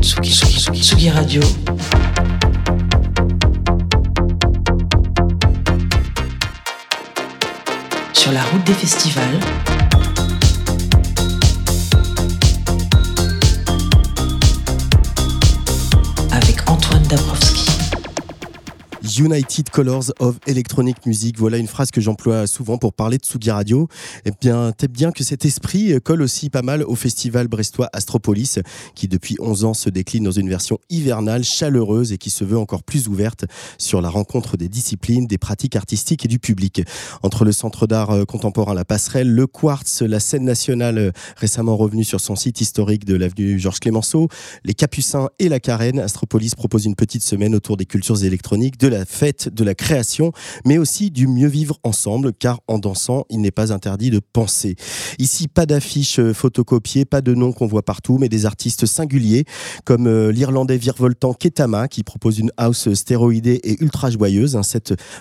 Tsugi, Tsugi, Tsugi Radio. Sur la route des festivals. United Colors of Electronic Music. Voilà une phrase que j'emploie souvent pour parler de Tsugi Radio. Et bien, peut bien que cet esprit colle aussi pas mal au festival brestois Astropolis, qui depuis 11 ans se décline dans une version hivernale, chaleureuse et qui se veut encore plus ouverte sur la rencontre des disciplines, des pratiques artistiques et du public. Entre le centre d'art euh, contemporain La Passerelle, le Quartz, la scène nationale euh, récemment revenue sur son site historique de l'avenue Georges Clémenceau, les Capucins et la Carène, Astropolis propose une petite semaine autour des cultures électroniques, de la fête de la création, mais aussi du mieux vivre ensemble, car en dansant, il n'est pas interdit de penser. Ici, pas d'affiches euh, photocopiées, pas de noms qu'on voit partout, mais des artistes singuliers, comme euh, l'Irlandais virevoltant Ketama, qui propose une house stéroïdée et ultra joyeuse, un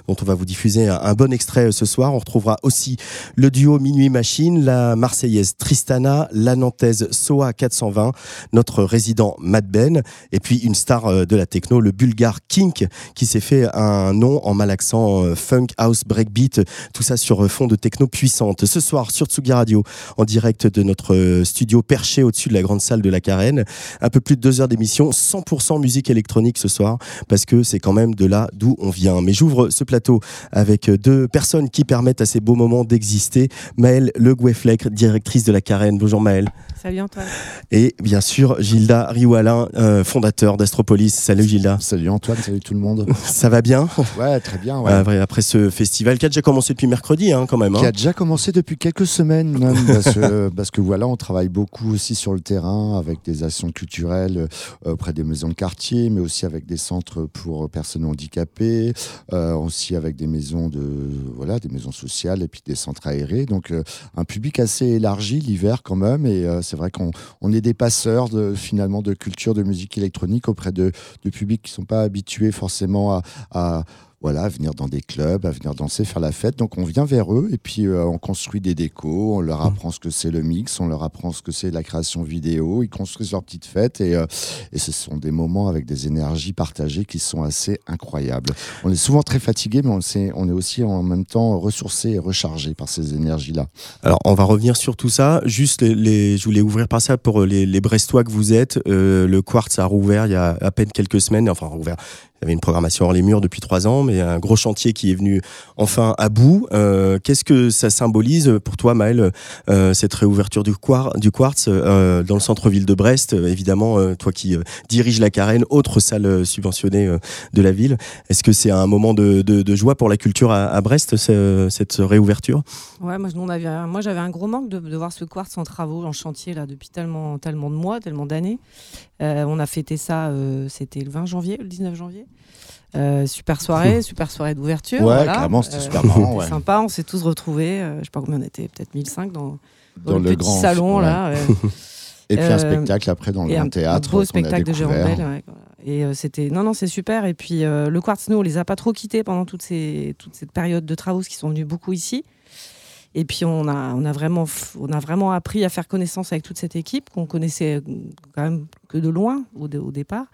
dont on va vous diffuser un, bon extrait euh, ce soir. On retrouvera aussi le duo Minuit Machine, la Marseillaise Tristana, la Nantaise Soa 420, notre résident Mad Ben, et puis une star de la techno, le Bulgare Kink, qui s'est fait un nom en malaxant euh, funk, house, breakbeat, tout ça sur euh, fond de techno puissante. Ce soir sur Tsugi Radio, en direct de notre euh, studio perché au-dessus de la grande salle de la Carène, un peu plus de deux heures d'émission, 100% musique électronique ce soir, parce que c'est quand même de là d'où on vient. Mais j'ouvre ce plateau avec deux personnes qui permettent à ces beaux moments d'exister. Maëlle Le Goueflec, directrice de la Carène. Bonjour Maëlle. Salut Antoine. Et bien sûr, Gilda Rioualin, fondateur d'Astropolis. Salut Gilda. Salut Antoine, salut tout le monde. Ça va bien? Ouais, très bien. après ce festival qui a déjà commencé depuis mercredi, hein, quand même. Qui a hein. déjà commencé depuis quelques semaines, même, parce, que, voilà, on travaille beaucoup aussi sur le terrain avec des actions culturelles euh, auprès des maisons de quartier, mais aussi avec des centres pour personnes handicapées, euh, aussi avec des maisons de voilà, des maisons sociales et puis des centres aérés. Donc euh, un public assez élargi l'hiver quand même, et c'est vrai qu'on on est des passeurs de finalement de culture de musique électronique auprès de, publics qui sont pas habitués forcément à voilà, à venir dans des clubs, à venir danser, faire la fête. Donc on vient vers eux et puis euh, on construit des décos, on leur mmh. apprend ce que c'est le mix, on leur apprend ce que c'est la création vidéo, ils construisent leur petite fête et, euh, et, ce sont des moments avec des énergies partagées qui sont assez incroyables. On est souvent très fatigué, mais on, est, on est aussi en même temps ressourcé et rechargé par ces énergies-là. Alors on va revenir sur tout ça. Juste, les, je voulais ouvrir par ça pour les, les Brestois que vous êtes. Euh, le Quartz a rouvert il y a à peine quelques semaines, enfin rouvert il y avait une programmation hors les murs depuis trois ans, mais un gros chantier qui est venu enfin à bout. Euh, qu'est-ce que ça symbolise pour toi, Maël, euh, cette réouverture du, Quartz euh, dans le centre-ville de Brest Évidemment, toi qui diriges la Carène, autre salle subventionnée de la ville. Est-ce que c'est un moment de, joie pour la culture à, Brest, cette réouverture? Ouais, moi, j'avais un gros manque de, voir ce Quartz en travaux, en chantier, là, depuis tellement de mois, tellement d'années. On a fêté ça, c'était le 20 janvier, le 19 janvier. Euh, super soirée, super soirée d'ouverture. Ouais, carrément, c'était super marrant. Ouais. sympa, on s'est tous retrouvés. Euh, je sais pas combien on était, peut-être 1005 dans, dans, le, petit salon là. et puis un euh, spectacle après dans le théâtre. Un beau spectacle de Jérôme Bell. Et c'était non non c'est super. Et puis le Quartz, nous on les a pas trop quittés pendant toute, ces, toute cette période de travaux, qui sont venus beaucoup ici. Et puis on a, vraiment, appris à faire connaissance avec toute cette équipe qu'on connaissait quand même que de loin au départ.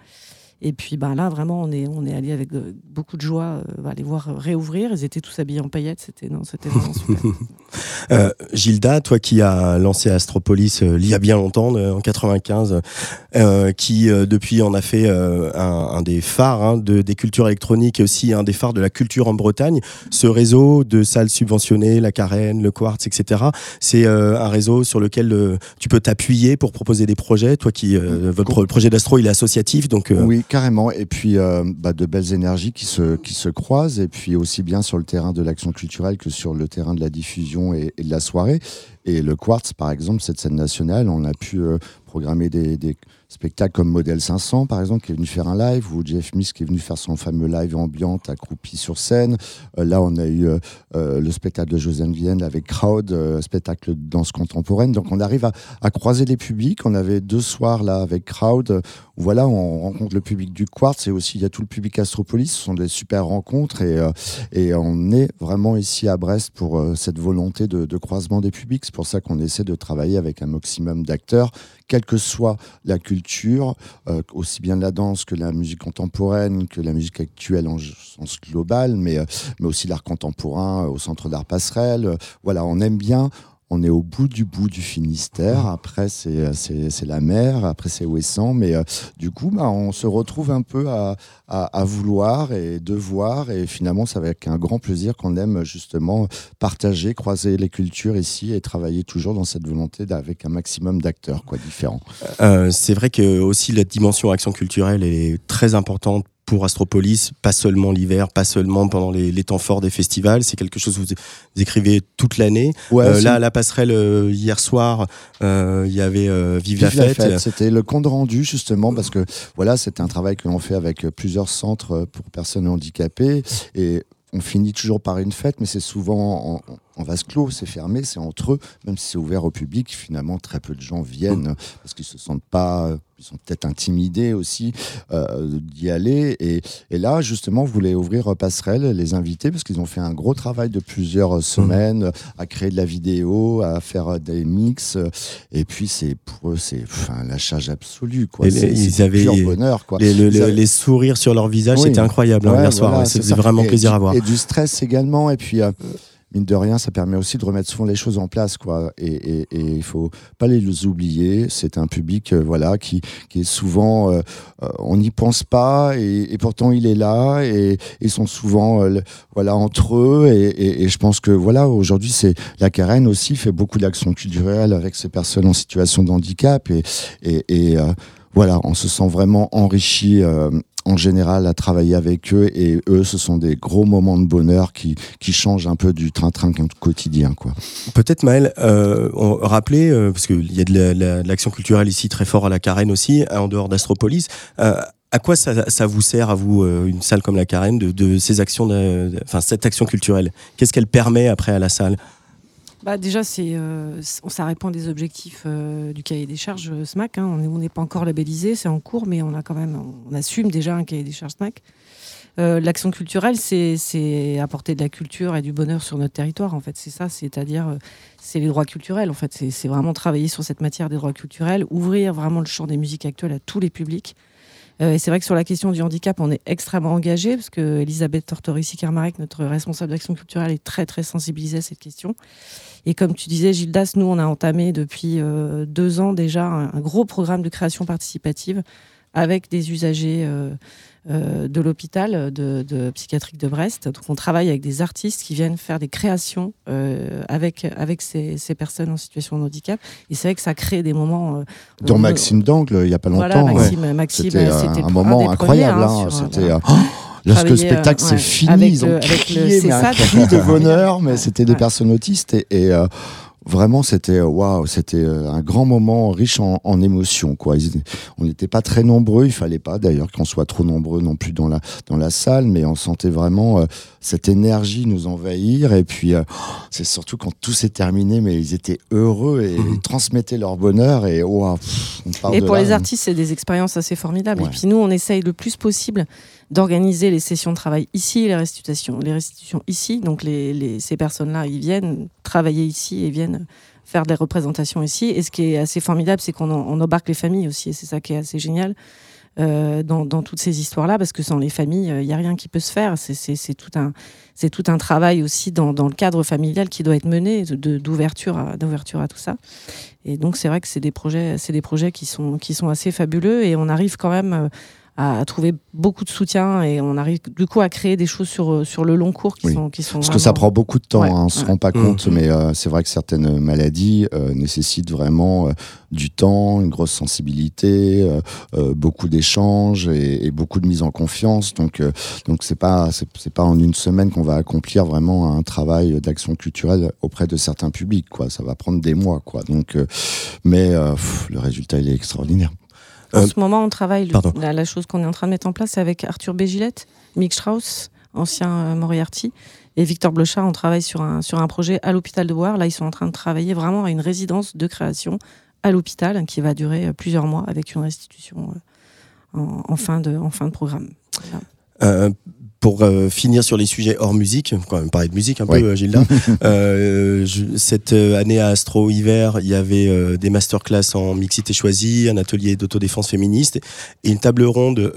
Et puis ben là, vraiment, on est, on est allé avec euh, beaucoup de joie euh, les voir réouvrir. Ils étaient tous habillés en paillettes. C'était, non, c'était vraiment super. euh, Gilda, toi qui as lancé Astropolis euh, il y a bien longtemps, en 95, qui depuis en a fait un, un, des phares hein, de, des cultures électroniques et aussi un des phares de la culture en Bretagne. Ce réseau de salles subventionnées, la Carène, le Quartz, etc., c'est un réseau sur lequel tu peux t'appuyer pour proposer des projets. Toi qui, votre projet d'Astro, il est associatif. Donc, oui, carrément. Et puis, euh, bah, de belles énergies qui se, croisent, et puis aussi bien sur le terrain de l'action culturelle que sur le terrain de la diffusion et, de la soirée. Et le Quartz, par exemple, cette scène nationale, on a pu euh, programmer des spectacles comme Modèle 500, par exemple, qui est venu faire un live, ou Jeff Smith qui est venu faire son fameux live ambiante accroupi sur scène. Euh, là, on a eu le spectacle de Josiane Vienne avec Crowd, spectacle de danse contemporaine. Donc, on arrive à, croiser les publics. On avait deux soirs là avec Crowd voilà, on rencontre le public du Quartz et aussi il y a tout le public Astropolis. Ce sont des super rencontres et, euh, et on est vraiment ici à Brest pour euh, cette volonté de, croisement des publics. C'est pour ça qu'on essaie de travailler avec un maximum d'acteurs quelle que soit la culture, euh, aussi bien la danse que la musique contemporaine, que la musique actuelle en sens global, mais, euh, mais aussi l'art contemporain au Centre d'art passerelle. voilà, on aime bien on est au bout du bout du Finistère. Après, c'est, c'est, la mer. Après, c'est Ouessant. Mais euh, du coup, bah, on se retrouve un peu à, à, vouloir et devoir. Et finalement, c'est avec un grand plaisir qu'on aime justement partager, croiser les cultures ici et travailler toujours dans cette volonté avec un maximum d'acteurs quoi, différents. Euh, c'est vrai que aussi la dimension action culturelle est très importante pour Astropolis, pas seulement l'hiver, pas seulement pendant les, temps forts des festivals. C'est quelque chose que vous, écrivez toute l'année. Euh, là, à la passerelle, euh, hier soir, euh, il y avait Vive, la fête. C'était le compte rendu, justement, parce que voilà, c'est un travail que l'on fait avec plusieurs centres pour personnes handicapées. Et on finit toujours par une fête, mais c'est souvent en, en vase clos, c'est fermé, c'est entre eux, même si c'est ouvert au public, finalement très peu de gens viennent mm. parce qu'ils se sentent pas, ils sont peut-être intimidés aussi euh, d'y aller. Et, là, justement, vous voulez ouvrir Passerelle, les inviter, parce qu'ils ont fait un gros travail de plusieurs semaines à créer de la vidéo, à faire des mix. Et puis, c'est pour eux, c'est enfin, la charge absolue. Quoi. ils avaient bonheur. Quoi. Les, les, sourires sur leur visage, c'était incroyable hein, hier soir. C'était vraiment plaisir à voir. Et du stress également. Et puis, euh, mine de rien, ça permet aussi de remettre souvent les choses en place, quoi. Et il faut pas les oublier. C'est un public, euh, voilà, qui, est souvent, euh, euh, on n'y pense pas, et, pourtant il est là, et ils sont souvent, voilà, entre eux. Et, je pense que, voilà, aujourd'hui, c'est la Carène aussi fait beaucoup d'actions culturelles avec ces personnes en situation de handicap, et, et voilà, on se sent vraiment enrichi en général à travailler avec eux et eux ce sont des gros moments de bonheur qui, qui changent un peu du train-train quotidien quoi. Peut-être Maël, euh, rappeler euh, parce qu'il y a de l'action culturelle ici très fort à la Carène aussi en dehors d'Astropolis. Euh, à quoi ça, ça, vous sert à vous euh, une salle comme la Carène de, de ces actions, enfin cette action culturelle? Qu'est-ce qu'elle permet après à la salle? Bah déjà, c'est, euh, ça répond des objectifs euh, du cahier des charges euh, SMAC. Hein. On n'est pas encore labellisé, c'est en cours, mais on a quand même, on assume déjà un cahier des charges SMAC. l'action culturelle, c'est, apporter de la culture et du bonheur sur notre territoire. En fait, c'est ça, c'est-à-dire, c'est les droits culturels. En fait, c'est, vraiment travailler sur cette matière des droits culturels, ouvrir vraiment le champ des musiques actuelles à tous les publics. et c'est vrai que sur la question du handicap, on est extrêmement engagé parce que Elisabeth Tortorici-Kermarek, notre responsable d'action culturelle, est très très sensibilisée à cette question. Et comme tu disais, Gildas, nous, on a entamé depuis euh, deux ans déjà un, gros programme de création participative avec des usagers euh, euh, de l'hôpital de, psychiatrique de Brest. Donc, on travaille avec des artistes qui viennent faire des créations avec, avec ces, personnes en situation de handicap. Et c'est vrai que ça crée des moments. Dans Maxime Dangle, il n'y a pas longtemps. Voilà, Maxime, Maxime c'était un, moment incroyable. Hein, c'était. Lorsque le spectacle s'est fini, ils ont crié, mais un cri de bonheur, mais c'était des personnes autistes et, euh, vraiment c'était waouh c'était euh, un grand moment riche en, en émotions quoi. On n'était pas très nombreux il fallait pas d'ailleurs qu'on soit trop nombreux non plus dans la dans la salle mais on sentait vraiment euh, cette énergie nous envahir et puis euh, c'est surtout quand tout s'est terminé mais ils étaient heureux et mmh. ils transmettaient leur bonheur et waouh et pour les artistes c'est des expériences assez formidables et puis nous on essaye le plus possible d'organiser les sessions de travail ici, les restitutions, les restitutions ici. Donc les, ces personnes-là, ils viennent travailler ici et viennent faire des représentations ici. Et ce qui est assez formidable, c'est qu'on embarque les familles aussi, et c'est ça qui est assez génial. Euh, dans, toutes ces histoires-là, parce que sans les familles, il euh, n'y a rien qui peut se faire. C'est tout, un, tout un travail aussi dans, le cadre familial qui doit être mené, d'ouverture à, à tout ça. Et donc, c'est vrai que c'est des projets, des projets qui, sont, qui sont assez fabuleux et on arrive quand même euh, à, trouver beaucoup de soutien et on arrive du coup à créer des choses sur, sur le long cours qui, sont, qui sont. Parce que ça prend beaucoup de temps, hein, on ne se rend pas compte, mmh. mais euh, c'est vrai que certaines maladies euh, nécessitent vraiment euh, du temps, une grosse sensibilité, beaucoup d'échanges et, beaucoup de mise en confiance. Donc, donc c'est pas c'est pas en une semaine qu'on va accomplir vraiment un travail d'action culturelle auprès de certains publics. Quoi, ça va prendre des mois. Quoi. Donc, mais le résultat il est extraordinaire. En euh, ce moment, on travaille. la, chose qu'on est en train de mettre en place, c'est avec Arthur Bégilette, Mick Strauss, ancien euh, Moriarty, et Victor Blochard. On travaille sur un, sur un projet à l'hôpital de Boire. Là, ils sont en train de travailler vraiment à une résidence de création à l'hôpital qui va durer euh, plusieurs mois avec une restitution en, fin, de, en fin de programme pour euh, finir sur les sujets hors musique, quand même parler de musique un peu, euh, Gilda. euh, cette année à Astro Hiver, il y avait des masterclass en mixité choisie, un atelier d'autodéfense féministe et une table ronde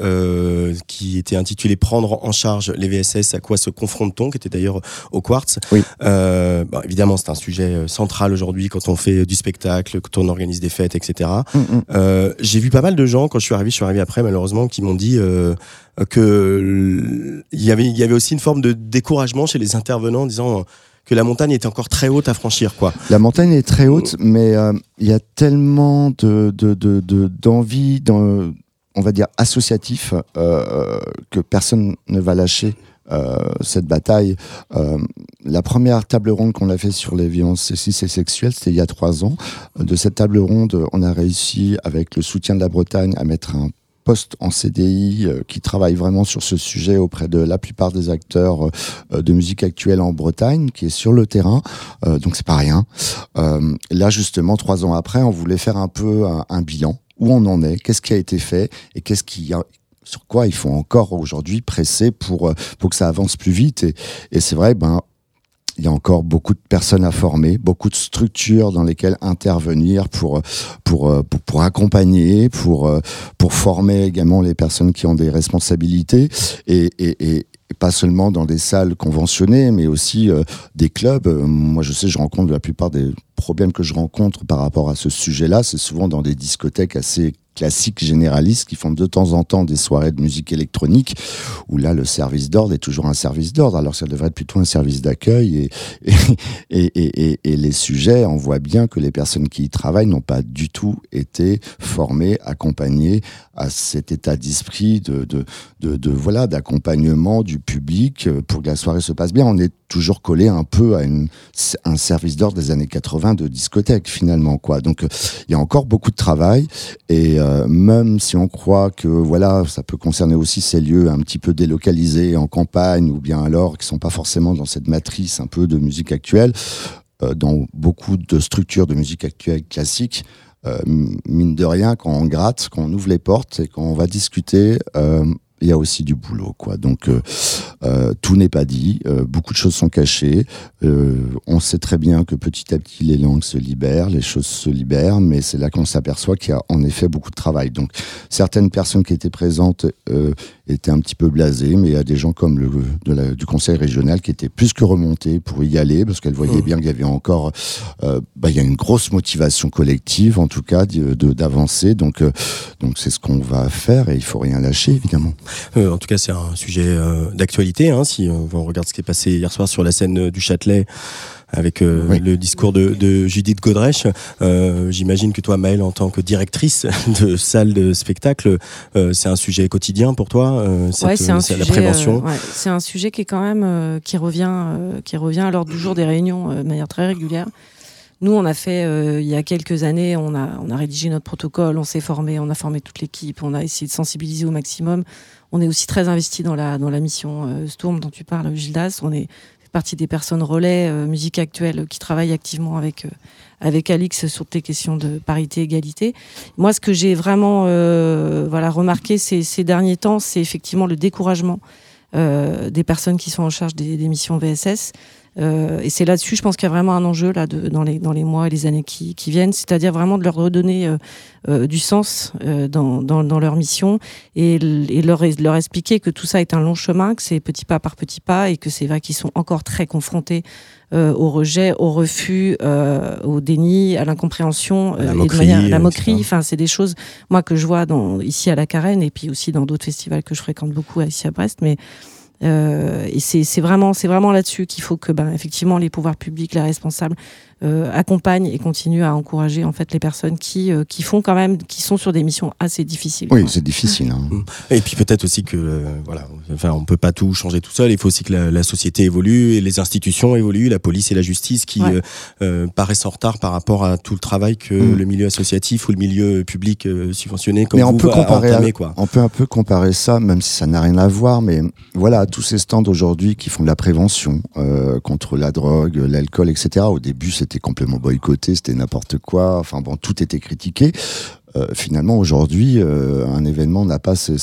qui était intitulée Prendre en charge les VSS, à quoi se confronte-t-on, qui était d'ailleurs au Quartz. Oui. Bon, évidemment, c'est un sujet central aujourd'hui quand on fait du spectacle, quand on organise des fêtes, etc. Mm, mm. J'ai vu pas mal de gens quand je suis arrivé, je suis arrivé après malheureusement, qui m'ont dit que il y avait il y avait aussi une forme de découragement chez les intervenants en disant que la montagne était encore très haute à franchir quoi. La montagne est très haute mais euh, il y a tellement de d'envie de, on va dire associatif euh, que personne ne va lâcher euh, cette bataille. la première table ronde qu'on a fait sur les violences sexistes et sexuelles, c'était il y a trois ans. De cette table ronde, on a réussi, avec le soutien de la Bretagne, à mettre un en CDI euh, qui travaille vraiment sur ce sujet auprès de la plupart des acteurs euh, de musique actuelle en Bretagne, qui est sur le terrain. Euh, donc c'est pas rien. là justement, trois ans après, on voulait faire un peu un, bilan. Où on en est? Qu'est-ce qui a été fait? Et qu'est-ce qui a, sur quoi il faut encore aujourd'hui presser pour, pour que ça avance plus vite? Et, et c'est vrai, ben, il y a encore beaucoup de personnes à former, beaucoup de structures dans lesquelles intervenir pour pour euh, pour, pour accompagner, pour euh, pour former également les personnes qui ont des responsabilités et, et, et pas seulement dans des salles conventionnées, mais aussi euh, des clubs. Moi, je sais, je rencontre la plupart des problèmes que je rencontre par rapport à ce sujet-là, c'est souvent dans des discothèques assez classiques généralistes qui font de temps en temps des soirées de musique électronique où là le service d'ordre est toujours un service d'ordre. Alors ça devrait être plutôt un service d'accueil et les sujets on voit bien que les personnes qui y travaillent n'ont pas du tout été formées accompagnées à cet état d'esprit de, de, de, voilà d'accompagnement du public pour que la soirée se passe bien. On est toujours collé un peu à un service d'ordre des années 80 de discothèque finalement quoi. Donc il y a encore beaucoup de travail et euh, même si on croit que voilà, ça peut concerner aussi ces lieux un petit peu délocalisés en campagne ou bien alors qui sont pas forcément dans cette matrice un peu de musique actuelle, euh, dans beaucoup de structures de musique actuelle classique. Euh, mine de rien, quand on gratte, quand on ouvre les portes et quand on va discuter, il y a aussi du boulot, quoi. Donc euh, euh, tout n'est pas dit, euh, beaucoup de choses sont cachées. on sait très bien que petit à petit les langues se libèrent, les choses se libèrent, mais c'est là qu'on s'aperçoit qu'il y a en effet beaucoup de travail. Donc certaines personnes qui étaient présentes étaient un petit peu blasées, mais il y a des gens comme le de du conseil régional qui étaient plus que remontés pour y aller parce qu'elles voyaient mmh. bien qu'il y avait encore, bah, il y a une grosse motivation collective en tout cas d'avancer. Donc donc c'est ce qu'on va faire et il faut rien lâcher évidemment. Euh, en tout cas, c'est un sujet euh, d'actualité. Hein, si on regarde ce qui est passé hier soir sur la scène du Châtelet avec euh, le discours de, Judith Godrèche. J'imagine que toi, Maëlle, en tant que directrice de salle de spectacle, c'est un sujet quotidien pour toi. ouais, c'est un sujet, la prévention. c'est un sujet qui est quand même qui revient, qui revient à l'ordre du jour des réunions de manière très régulière. Nous, on a fait, il y a quelques années, on a, on a rédigé notre protocole, on s'est formé, on a formé toute l'équipe, on a essayé de sensibiliser au maximum. On est aussi très investi dans la, dans la mission euh, Storm dont tu parles, Gildas. On est partie des personnes relais euh, musique actuelle qui travaillent activement avec, euh, avec Alix sur tes questions de parité, égalité. Moi, ce que j'ai vraiment voilà, remarqué ces, ces derniers temps, c'est effectivement le découragement des personnes qui sont en charge des, des missions VSS. Euh, et c'est là-dessus, je pense qu'il y a vraiment un enjeu là, de, dans, les, dans les mois et les années qui, qui viennent, c'est-à-dire vraiment de leur redonner euh, euh, du sens dans, dans, dans, leur mission et, et leur, leur, expliquer que tout ça est un long chemin, que c'est petit pas par petit pas et que c'est vrai qu'ils sont encore très confrontés au rejet, au refus, au déni, à l'incompréhension, la moquerie. la moquerie. Enfin, c'est des choses, moi, que je vois dans, ici à la Carène et puis aussi dans d'autres festivals que je fréquente beaucoup ici à Brest. Mais et c'est vraiment, c'est vraiment là-dessus qu'il faut que, ben, effectivement, les pouvoirs publics, les responsables euh, accompagnent et continuent à encourager en fait les personnes qui, euh, qui font quand même, qui sont sur des missions assez difficiles. Oui, c'est difficile. Hein. Mm. Et puis peut-être aussi que, euh, voilà, enfin, on peut pas tout changer tout seul. Il faut aussi que la, la, société évolue et les institutions évoluent, la police et la justice qui paraissent en retard par rapport à tout le travail que mm. le milieu associatif ou le milieu public subventionné comme mais on peut comparer, quoi. On peut un peu comparer ça, même si ça n'a rien à voir, mais voilà, tous ces stands aujourd'hui qui font de la prévention contre la drogue, l'alcool, etc. Au début, c'est c'était complètement boycotté, c'était n'importe quoi. Enfin bon, tout était critiqué. euh, finalement, aujourd'hui, euh, un événement n'a pas ce,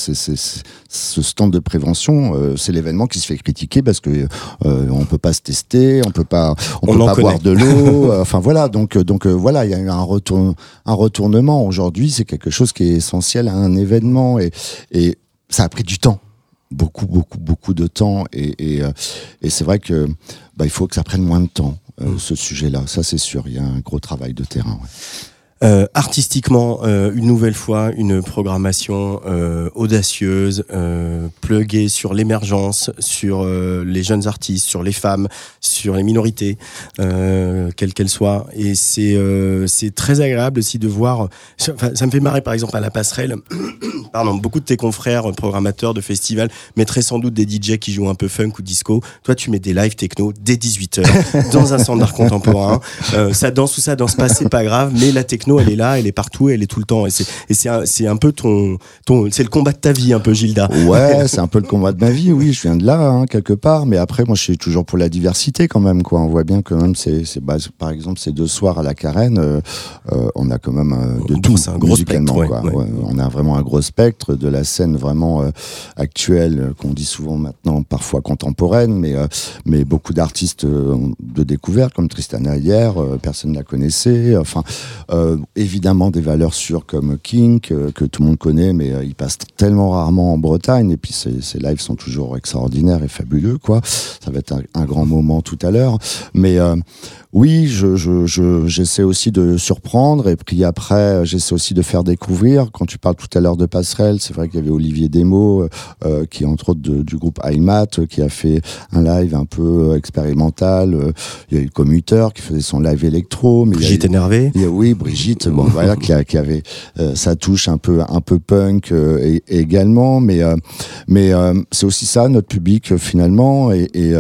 stand de prévention. Euh, c'est l'événement qui se fait critiquer parce que on peut pas se tester, on peut pas, on, peut pas boire de l'eau. enfin voilà, donc donc voilà, il y a eu un un retournement. Aujourd'hui, c'est quelque chose qui est essentiel à un événement et et ça a pris du temps beaucoup, beaucoup, beaucoup de temps. Et, et, c'est vrai que bah, il faut que ça prenne moins de temps, mmh. ce sujet-là. Ça, c'est sûr. Il y a un gros travail de terrain. Euh, artistiquement, euh, une nouvelle fois, une programmation euh, audacieuse, pluguée sur l'émergence, sur les jeunes artistes, sur les femmes, sur les minorités, quelles qu'elles soient. Et c'est c'est très agréable aussi de voir. Ça, ça, me fait marrer, par exemple, à la passerelle. pardon, beaucoup de tes confrères programmateurs de festivals mettraient sans doute des DJ qui jouent un peu funk ou disco. Toi, tu mets des live techno dès 18h dans un centre d'art contemporain. ça danse ou ça danse pas, c'est pas grave, mais la techno elle est là, elle est partout, elle est tout le temps. Et c'est un, un, peu ton, ton c'est le combat de ta vie, un peu, Gilda. Ouais, c'est un peu le combat de ma vie, oui, je viens de là, hein, quelque part. Mais après, moi, je suis toujours pour la diversité quand même, quoi. On voit bien que même, c'est, bah, par exemple, ces deux soirs à la Carène, euh, euh, on a quand même euh, de tout, un gros spectre, quoi. on a vraiment un gros spectre de la scène vraiment actuelle, qu'on dit souvent maintenant, parfois contemporaine, mais, mais beaucoup d'artistes de découverte, comme Tristana hier, personne ne la connaissait. Enfin, évidemment des valeurs sûres comme King, que, tout le monde connaît, mais euh, il passe tellement rarement en Bretagne. Et puis ses, lives sont toujours extraordinaires et fabuleux, quoi. Ça va être un, grand moment tout à l'heure. Mais euh, oui, je, je, j'essaie aussi de surprendre et puis après, j'essaie aussi de faire découvrir. Quand tu parles tout à l'heure de passerelle, c'est vrai qu'il y avait Olivier Demo, euh, euh, qui est entre autres du groupe IMAT, qui a fait un live un peu expérimental. Euh, il y a eu Commuteur qui faisait son live électro. Mais Brigitte énervée. oui, Brigitte, bon, voilà, qui, qui avait sa touche un peu, un peu punk également. Mais, mais c'est aussi ça, notre public finalement. Et, et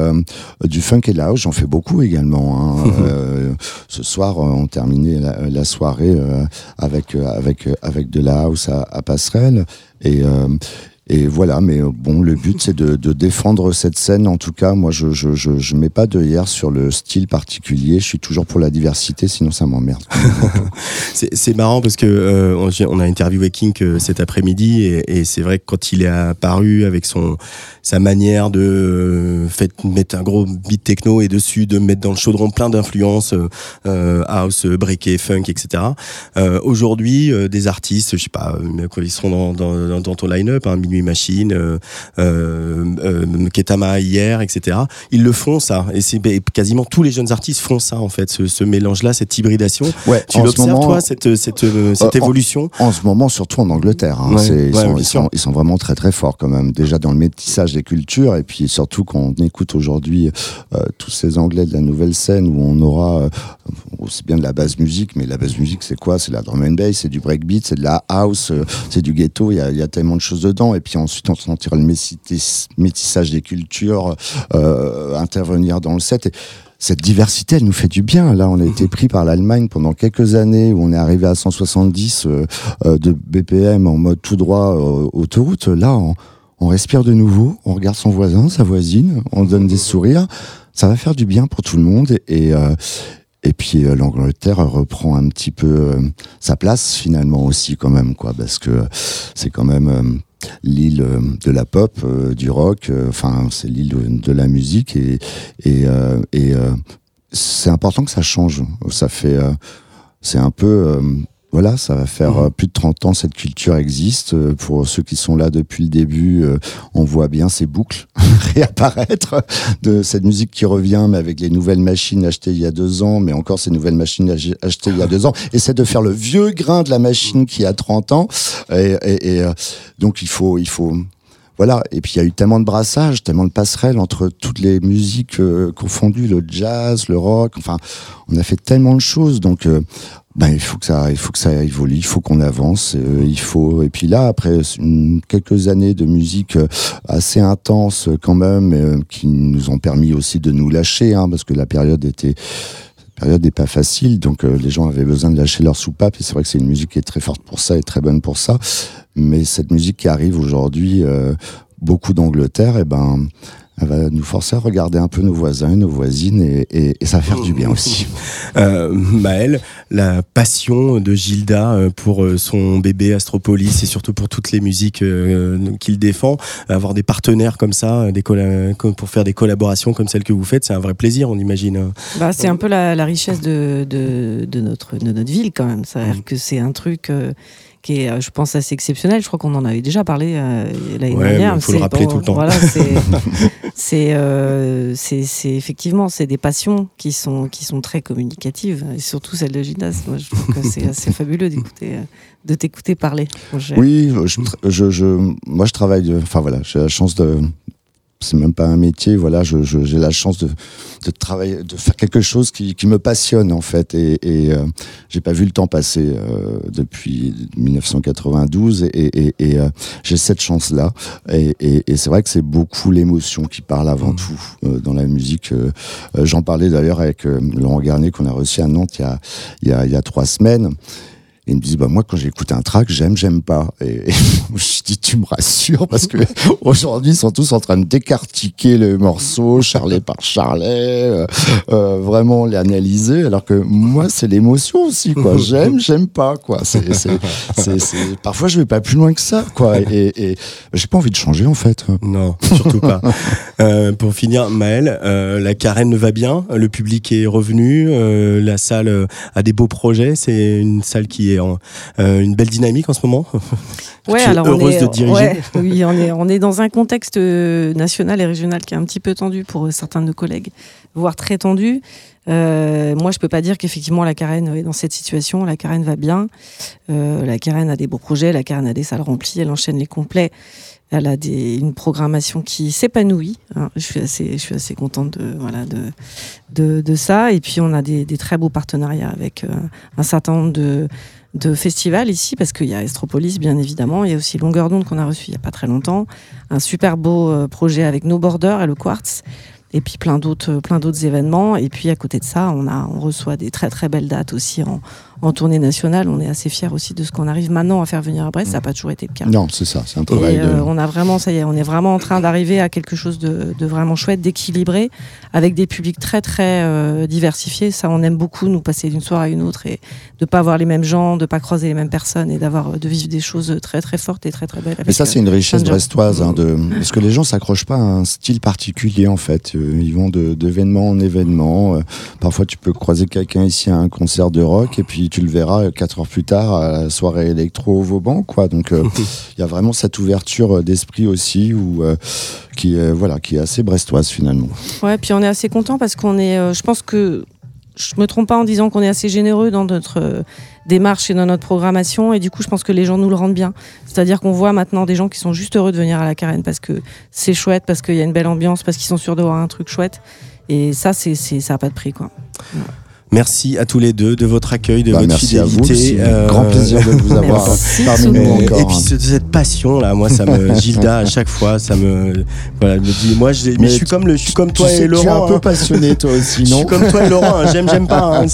du funk et lounge, j'en fais beaucoup également. Hein. Euh, ce soir, on terminait la, soirée euh, avec, avec, avec de la house à, à Passerelle. Et, euh, et voilà, mais euh, bon, le but c'est de, de, défendre cette scène. En tout cas, moi, je je, je, je mets pas de hier sur le style particulier. Je suis toujours pour la diversité, sinon ça m'emmerde. c'est marrant parce que euh, on a interviewé King euh, cet après-midi et, et c'est vrai que quand il est apparu avec son sa manière de euh, fait, mettre un gros beat techno et dessus de mettre dans le chaudron plein d'influences euh, house, breaké, funk, etc. Aujourd'hui, des artistes, je sais pas, ils seront dans, dans, dans ton line-up, hein, Machine, euh, euh, euh, Ketama hier, etc. Ils le font ça, et c'est quasiment tous les jeunes artistes font ça en fait, ce, mélange-là, cette hybridation. Ouais, tu l'observes toi cette, cette, cette évolution? En, ce moment, surtout en Angleterre, hein, ils, sont, ils, sont, vraiment très très forts quand même. Déjà dans le métissage des cultures, et puis surtout quand on écoute aujourd'hui tous ces Anglais de la nouvelle scène où on aura aussi bien de la basse musique, mais la basse musique c'est quoi? C'est la drum and bass, c'est du breakbeat, c'est de la house, c'est du ghetto. Il y a, y a, tellement de choses dedans. Et puis ensuite on sentir le métissage des cultures euh, intervenir dans le set. Et cette diversité, elle nous fait du bien. Là, on a été pris par l'Allemagne pendant quelques années où on est arrivé à 170 euh, euh, de BPM en mode tout droit autoroute. Là, on, respire de nouveau, on regarde son voisin, sa voisine, on donne des sourires. Ça va faire du bien pour tout le monde et, et puis l'Angleterre reprend un petit peu sa place finalement aussi quand même quoi parce que c'est quand même l'île euh, de la pop, euh, du rock, euh, enfin c'est l'île de, la musique et, et, et c'est important que ça change. Ça fait, c'est un peu voilà, ça va faire mmh. plus de 30 ans cette culture existe. Pour ceux qui sont là depuis le début, on voit bien ces boucles réapparaître de cette musique qui revient, mais avec les nouvelles machines achetées il y a deux ans, mais encore ces nouvelles machines achetées il y a deux ans. Essaie de faire le vieux grain de la machine qui a 30 ans. Et, et, et donc il faut, il faut, voilà. Et puis il y a eu tellement de brassage, tellement de passerelles entre toutes les musiques euh, confondues, le jazz, le rock. Enfin, on a fait tellement de choses. Donc, euh, ben, il faut que ça, il faut que ça évolue, il faut qu'on avance, euh, il faut. Et puis là, après quelques années de musique assez intense quand même, qui nous ont permis aussi de nous lâcher, hein, parce que la période était période n'est pas facile, donc les gens avaient besoin de lâcher leur soupape, et c'est vrai que c'est une musique qui est très forte pour ça et très bonne pour ça. Mais cette musique qui arrive aujourd'hui, beaucoup d'Angleterre, et eh ben, elle va nous forcer à regarder un peu nos voisins et nos voisines et, ça va faire du bien aussi. euh, Maël, la passion de Gilda euh, pour euh, son bébé Astropolis et surtout pour toutes les musiques qu'il défend, avoir des partenaires comme ça, des pour faire des collaborations comme celles que vous faites, c'est un vrai plaisir, on imagine. Bah, c'est un peu la, richesse de, de, de, notre, de notre ville quand même. C'est-à-dire mm. que c'est un truc qui est, euh, je pense, assez exceptionnel. Je crois qu'on en avait déjà parlé euh, l'année dernière. Il faut le rappeler tout le temps. Voilà, euh, c'est, c'est, effectivement, c'est des passions qui sont, qui sont très communicatives, et surtout celle de Gildas. Moi, je trouve que c'est assez fabuleux d'écouter, de t'écouter parler. Oui, je, je, moi, je travaille. Enfin voilà, j'ai la chance de c'est même pas un métier. Voilà, j'ai la chance de, travailler, de faire quelque chose qui, me passionne en fait. Et, et euh, j'ai pas vu le temps passer euh, depuis 1992 et, euh, j'ai cette chance-là. Et, c'est vrai que c'est beaucoup l'émotion qui parle avant mmh. tout dans la musique. J'en parlais d'ailleurs avec Laurent Garnier qu'on a reçu à Nantes il y a, il y a trois semaines ils me disent, bah, moi, quand j'écoute un track, j'aime, j'aime pas. Et, je dis, tu me rassures, parce que aujourd'hui, ils sont tous en train de décartiquer le morceau, charlet par charlet, euh, euh, vraiment l'analyser, alors que moi, c'est l'émotion aussi, quoi. J'aime, j'aime pas, quoi. C'est, c'est, c'est, Parfois, je vais pas plus loin que ça, quoi. Et, et j'ai pas envie de changer, en fait. Non, surtout pas. Euh, pour finir, Maël, euh, la carène va bien, le public est revenu, euh, la salle a des beaux projets, c'est une salle qui est euh, une belle dynamique en ce moment. Ouais, alors heureuse de diriger. oui, on est, on est dans un contexte euh, national et régional qui est un petit peu tendu pour euh, certains de nos collègues, voire très tendu. moi, je peux pas dire qu'effectivement la Carène est dans cette situation. La Carène va bien. la Carène a des beaux projets. La Carène a des salles remplies. Elle enchaîne les complets. Elle a des, une programmation qui s'épanouit. Hein. Je suis assez, je suis assez contente de, voilà, de, de, de ça. Et puis, on a des, des très beaux partenariats avec un certain nombre de, de festivals ici, parce qu'il y a Estropolis, bien évidemment. Il y a aussi Longueur d'onde qu'on a reçu il n'y a pas très longtemps. Un super beau euh, projet avec No Border et le Quartz. Et puis plein d'autres, euh, plein d'autres événements. Et puis à côté de ça, on, a, on reçoit des très très belles dates aussi en, en tournée nationale. On est assez fiers aussi de ce qu'on arrive maintenant à faire venir à Brest. Ça n'a pas toujours été le cas. Non, c'est ça, c'est un travail. Euh, on a vraiment, ça y est, on est vraiment en train d'arriver à quelque chose de, vraiment chouette, d'équilibré, avec des publics très très euh, diversifiés. Ça, on aime beaucoup nous passer d'une soirée à une autre et de pas voir les mêmes gens, de pas croiser les mêmes personnes et d'avoir de vivre des choses très très fortes et très très belles. Mais ça, c'est une richesse brestoise, hein, de... parce que les gens s'accrochent pas à un style particulier en fait. Euh, ils vont d'événement en événement. Parfois, tu peux croiser quelqu'un ici à un concert de rock et puis tu le verras quatre heures plus tard à la soirée électro au Vauban, quoi. Donc euh, il y a vraiment cette ouverture d'esprit aussi où, euh, qui, est, voilà, qui est assez brestoise finalement. Ouais, puis on est assez content parce qu'on est, euh, je pense que je me trompe pas en disant qu'on est assez généreux dans notre démarche et dans notre programmation et du coup je pense que les gens nous le rendent bien. C'est-à-dire qu'on voit maintenant des gens qui sont juste heureux de venir à la carène parce que c'est chouette, parce qu'il y a une belle ambiance, parce qu'ils sont sûrs de voir un truc chouette et ça c'est ça n'a pas de prix quoi. Merci à tous les deux de votre accueil, de bah, votre fidélité. Euh, Grand plaisir de vous avoir parmi nous encore. Et puis cette passion là, moi ça me Gilda à chaque fois, ça me voilà, me dit moi je, mais, je suis comme le je suis comme toi et Laurent. Tu es un peu hein. passionné toi aussi, non Je suis comme toi et Laurent, hein. j'aime j'aime pas hein.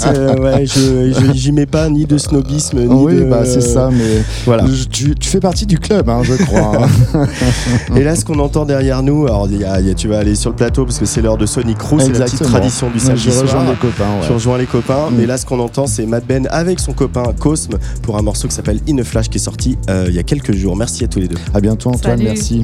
ouais, je j'y mets pas ni de snobisme ni oui, de bah c'est ça mais voilà. Tu, tu, fais partie du club hein, je crois. et là ce qu'on entend derrière nous, alors y a, y a, tu vas aller sur le plateau parce que c'est l'heure de Sonic Crew, c'est la petite tradition du samedi soir. Je rejoins les copains. Je rejoins les copains. Mm. Mais là, ce qu'on entend, c'est Mad Ben avec son copain Cosme pour un morceau qui s'appelle In Flash qui est sorti euh, il y a quelques jours. Merci à tous les deux. À bientôt, Antoine. Merci.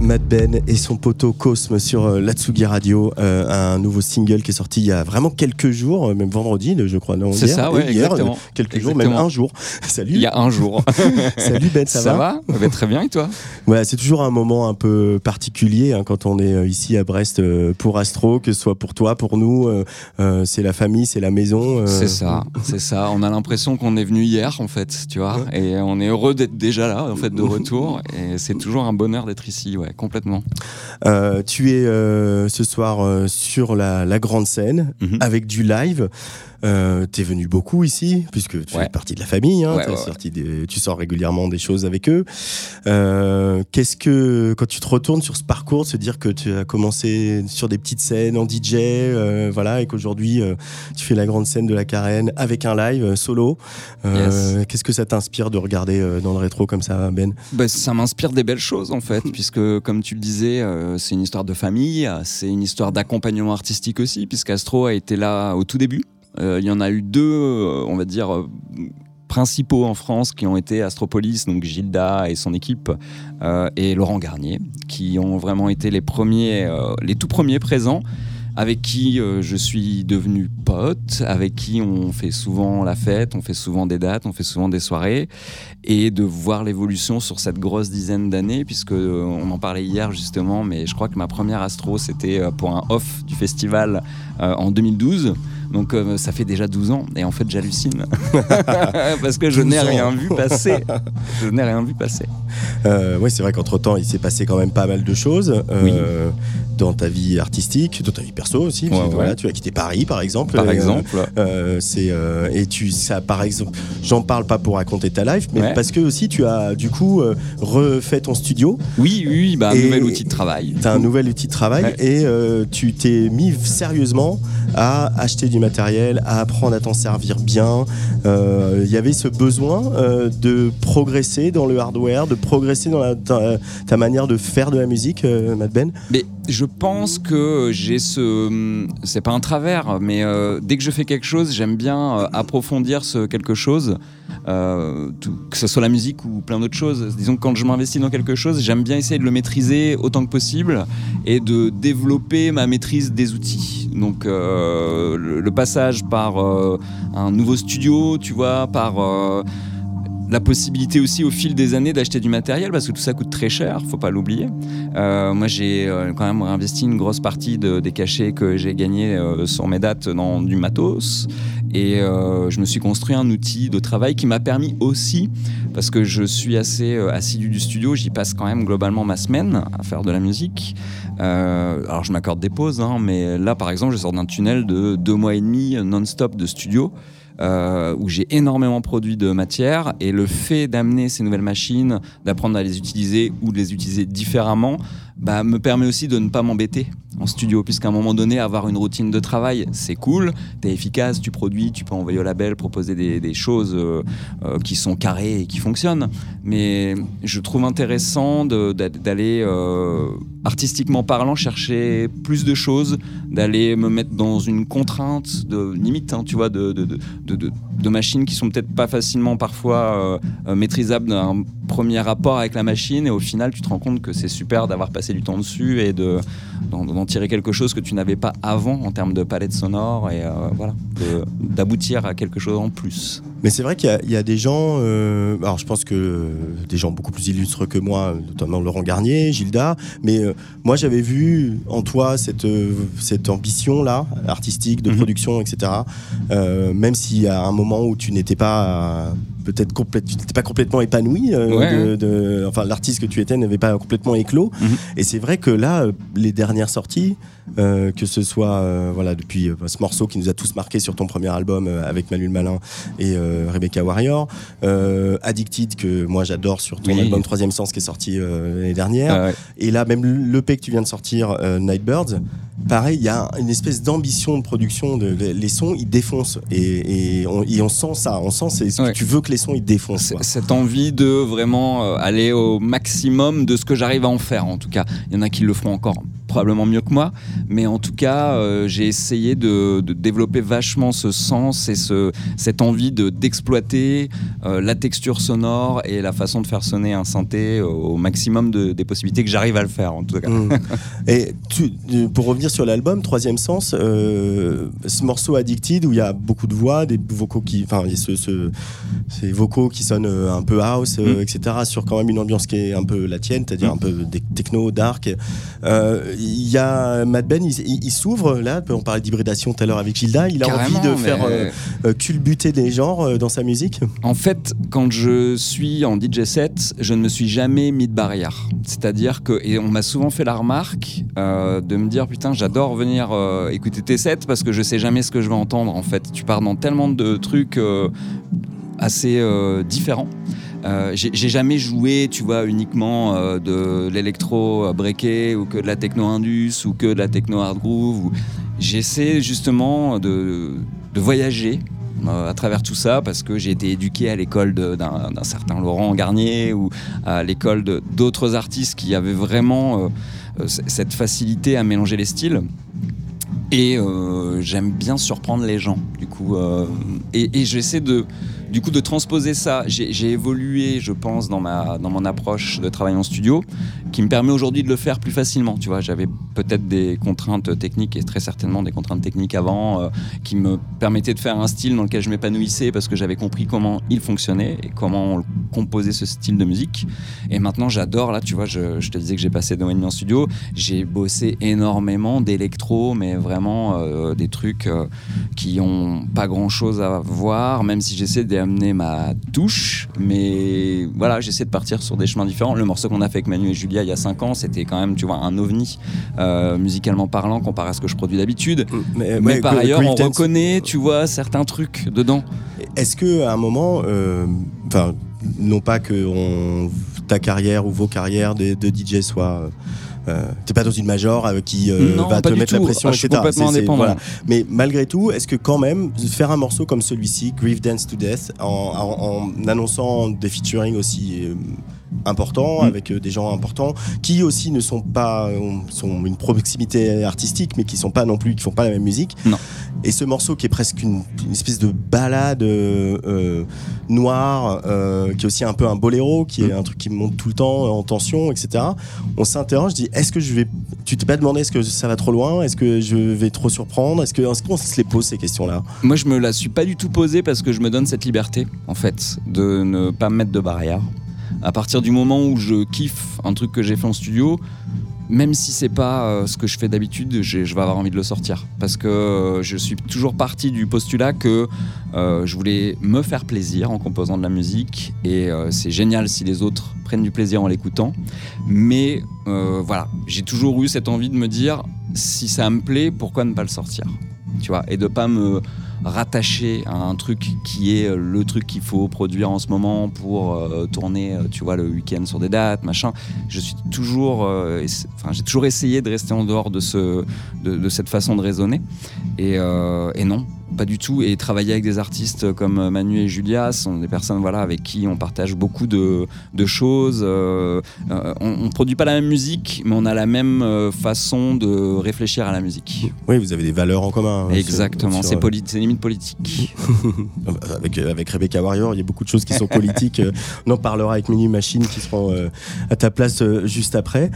Mad Ben et son poteau Cosme sur euh, l'Atsugi Radio, euh, un nouveau single qui est sorti il y a vraiment quelques jours, euh, même vendredi, je crois. Non, C'est ça, ouais, hier, exactement. quelques Exactement. jours, même un jour. Salut. Il y a un jour. Salut Ben, ça, va Eh ben, Très bien, et toi? Ouais, c'est toujours un moment un peu particulier hein, quand on est ici à Brest pour Astro, que ce soit pour toi, pour nous. euh, c'est la famille, c'est la maison. euh, C'est ça, c'est ça. On a l'impression qu'on est venu hier, en fait, tu vois. Et on est heureux d'être déjà là, en fait, de retour. Et c'est toujours un bonheur d'être ici, ouais, complètement. Euh, tu es euh, ce soir euh, sur la, la grande scène Mhm. avec du live. Euh, T'es venu beaucoup ici puisque tu Ouais. fais partie de la famille. Hein, Ouais, t'as ouais, ouais. sorti des- tu sors régulièrement des choses avec eux. Euh, Qu'est-ce que quand tu te retournes sur ce parcours, se dire que tu as commencé sur des petites scènes en DJ, euh, voilà, et qu'aujourd'hui euh, tu fais la grande scène de la Carène avec un live euh, solo. Euh, Qu'est-ce que ça t'inspire de regarder dans le rétro comme ça, Ben? Bah, ça m'inspire des belles choses en fait, puisque comme tu le disais, c'est une histoire de famille, c'est une histoire d'accompagnement artistique aussi, puisqu'Astro a été là au tout début. Euh, Il y en a eu deux, euh, on va dire, euh, principaux en France qui ont été Astropolis, donc Gilda et son équipe, et Laurent Garnier, qui ont vraiment été les premiers, les tout premiers présents avec qui je suis devenu pote, avec qui on fait souvent la fête, on fait souvent des dates, on fait souvent des soirées, et de voir l'évolution sur cette grosse dizaine d'années, puisque on en parlait hier justement, mais je crois que ma première astro c'était pour un off du festival en 2012. Donc euh, ça fait déjà 12 ans et en fait j'hallucine parce que je 12 n'ai rien vu passer. Je n'ai rien vu passer. Euh, oui, c'est vrai qu'entre temps, il s'est passé quand même pas mal de choses euh, dans ta vie artistique, dans ta vie perso aussi. Ouais, ouais. Voilà, tu as quitté Paris, par exemple. Par Euh, exemple. euh, c'est euh, et tu ça par exemple j'en parle pas pour raconter ta life mais Ouais. parce que aussi tu as du coup euh, refait ton studio Oui, oui, oui, bah, un nouvel outil de travail. tu as un nouvel outil de travail et euh, tu t'es mis sérieusement à acheter du matériel à apprendre à t'en servir bien. Euh, il y avait ce besoin euh, de progresser dans le hardware de progresser dans ta, manière de faire de la musique euh, Matt Ben? Je pense que j'ai ce. C'est pas un travers, mais euh, dès que je fais quelque chose, j'aime bien euh, approfondir ce quelque chose, euh, que ce soit la musique ou plein d'autres choses. Disons que quand je m'investis dans quelque chose, j'aime bien essayer de le maîtriser autant que possible et de développer ma maîtrise des outils. Donc le, passage par un nouveau studio, tu vois, par. La possibilité aussi au fil des années d'acheter du matériel parce que tout ça coûte très cher, faut pas l'oublier. Euh, moi, j'ai euh, quand même investi une grosse partie de- des cachets que j'ai gagnés euh, sur mes dates dans du matos. Et je me suis construit un outil de travail qui m'a permis aussi, parce que je suis assez assidu du studio, j'y passe quand même globalement ma semaine à faire de la musique. Alors, je m'accorde des pauses, hein, mais là, par exemple, je sors d'un tunnel de deux mois et demi non-stop de studio euh, où j'ai énormément produit de matière. Et le fait d'amener ces nouvelles machines, d'apprendre à les utiliser ou de les utiliser différemment, bah, me permet aussi de ne pas m'embêter en studio, puisqu'à un moment donné, avoir une routine de travail, c'est cool, t'es efficace, tu produis, tu peux envoyer au label, proposer des, choses euh, euh, qui sont carrées et qui fonctionnent. Mais je trouve intéressant d'aller, euh, artistiquement parlant, chercher plus de choses, d'aller me mettre dans une contrainte de limite, hein, tu vois, de- de- machines qui sont peut-être pas facilement parfois euh, euh, maîtrisables d'un premier rapport avec la machine et au final tu te rends compte que c'est super d'avoir passé du temps dessus et de d'en tirer quelque chose que tu n'avais pas avant en termes de palette sonore et euh, voilà d'aboutir à quelque chose en plus. Mais c'est vrai qu'il y a- il y, a des gens, euh, alors je pense que des gens beaucoup plus illustres que moi, notamment Laurent Garnier, Gilda, mais euh, moi j'avais vu en toi cette, euh, cette ambition-là, artistique, de Mhm. production, etc. Même s'il y a un moment où tu n'étais pas peut-être complète, tu n'étais pas complètement épanoui, Ouais, de- de- enfin l'artiste que tu étais n'avait pas complètement éclos. Mhm. Et c'est vrai que là, les dernières sorties, euh, que ce soit euh, voilà depuis euh, ce morceau qui nous a tous marqué sur ton premier album avec Manuel Malin et Rebecca Warrior, euh, Addicted que moi j'adore sur ton Oui. album Troisième Sens qui est sorti euh, l'année dernière, Ah ouais. et là même l'EP que tu viens de sortir, euh, Nightbirds, pareil, il y a une espèce d'ambition de production, de, les, sons ils défoncent et, et, on, et on sent ça, on sent c'est ce que tu veux que les sons ils défoncent. Cette envie de vraiment euh, aller au maximum de ce que j'arrive à en faire, en tout cas. Il y en a qui le feront encore probablement mieux que moi, mais en tout cas, euh, j'ai essayé de, de, développer vachement ce sens et ce, cette envie d'exploiter euh, la texture sonore et la façon de faire sonner un synthé au maximum de, des possibilités que j'arrive à le faire, en tout cas. Mmh. et tu, pour revenir sur l'album, Troisième Sens, euh, ce morceau Addicted où il y a beaucoup de voix, des vocaux qui, enfin, ce, ce, ces vocaux qui sonnent un peu house, mmh. etc., sur quand même une ambiance qui est un peu la tienne, c'est-à-dire mmh. un peu techno, dark. Il y a Mad Ben, il, s'ouvre là, on parlait d'hybridation tout à l'heure avec Gilda, il a envie de faire euh, euh, culbuter des genres euh, dans sa musique En fait, quand je suis en DJ set, je ne me suis jamais mis de barrière. C'est-à-dire que, et on m'a souvent fait la remarque de me dire putain, j'adore venir écouter tes sets parce que je sais jamais ce que je vais entendre en fait. Tu pars dans tellement de trucs assez différents. Euh, j'ai jamais joué, tu vois, uniquement euh, de l'électro breaké ou que de la techno indus ou que de la techno hard groove. J'essaie justement de, voyager euh, à travers tout ça parce que j'ai été éduqué à l'école d'un certain Laurent Garnier ou à l'école d'autres artistes qui avaient vraiment cette facilité à mélanger les styles. Et j'aime bien surprendre les gens, du coup. et, et j'essaie de du coup, de transposer ça, j'ai évolué, je pense, dans, ma, dans mon approche de travail en studio, qui me permet aujourd'hui de le faire plus facilement. Tu vois, j'avais peut-être des contraintes techniques et très certainement des contraintes techniques avant, euh, qui me permettaient de faire un style dans lequel je m'épanouissais parce que j'avais compris comment il fonctionnait et comment on composait ce style de musique. Et maintenant, j'adore. Là, tu vois, je, te disais que j'ai passé demi en studio. J'ai bossé énormément d'électro, mais vraiment euh, des trucs euh, qui ont pas grand-chose à voir, même si j'essaie de amener ma touche, mais voilà, j'essaie de partir sur des chemins différents. Le morceau qu'on a fait avec Manu et Julia il y a 5 ans, c'était quand même, tu vois, un ovni, euh, musicalement parlant, comparé à ce que je produis d'habitude. Mm, mais, par ailleurs, on reconnaît, tu vois, certains trucs dedans. Est-ce que à un moment, euh, enfin, non pas que on, ta carrière ou vos carrières de, de DJ soient euh, t'es pas dans une major euh, qui euh, va te mettre la pression, ah, etc. complètement indépendant. Mais malgré tout, est-ce que quand même faire un morceau comme celui-ci, Grief Dance to Death, en, en annonçant des featuring aussi importants, mm. avec euh, des gens importants, qui aussi ne sont pas, euh, sont une proximité artistique, mais qui sont pas non plus, qui font pas la même musique. Non. Et ce morceau qui est presque une, espèce de balade euh, noire, qui est aussi un peu un boléro, qui est mm. un truc qui monte tout le temps en tension, etc. On s'interroge, dit est-ce que je vais, tu t'es pas demandé est-ce que ça va trop loin, est-ce que je vais trop surprendre, est-ce que est qu'on se les pose ces questions-là? Moi, je me la suis pas du tout posée parce que je me donne cette liberté, en fait, de ne pas me mettre de barrière à partir du moment où je kiffe un truc que j'ai fait en studio, même si c'est pas euh, ce que je fais d'habitude, je vais avoir envie de le sortir. Parce que euh, je suis toujours parti du postulat que euh, je voulais me faire plaisir en composant de la musique. Et c'est génial si les autres prennent du plaisir en l'écoutant. Mais voilà, j'ai toujours eu cette envie de me dire, si ça me plaît, pourquoi ne pas le sortir? Tu vois, et de pas me rattaché à un truc qui est le truc qu'il faut produire en ce moment pour euh, tourner, euh, tu vois, le week-end sur des dates, machin. Je suis toujours, euh, j'ai toujours essayé de rester en dehors de ce, de, cette façon de raisonner. Et non, pas du tout. Et travailler avec des artistes comme Manu et Julia sont des personnes voilà, avec qui on partage beaucoup de, choses. Euh, euh, on ne produit pas la même musique, mais on a la même euh, façon de réfléchir à la musique. Oui, vous avez des valeurs en commun. Hein, Exactement, c'est limite politique. avec, avec Rebecca Warrior, il y a beaucoup de choses qui sont politiques. on en parlera avec Mini Machine qui seront à ta place juste après.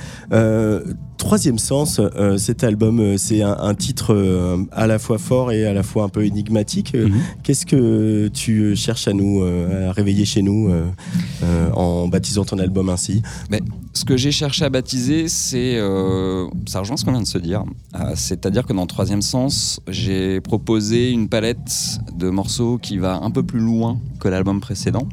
Troisième sens, cet album, c'est un, un, titre à la fois fort et à la fois un peu énigmatique. Euh, mhm. Qu'est-ce que tu cherches à nous euh, à réveiller chez nous euh, en baptisant ton album ainsi? Mais, Ce que j'ai cherché à baptiser, c'est ça rejoint ce qu'on vient de se dire. C'est-à-dire que dans Troisième Sens, j'ai proposé une palette de morceaux qui va un peu plus loin que l'album précédent.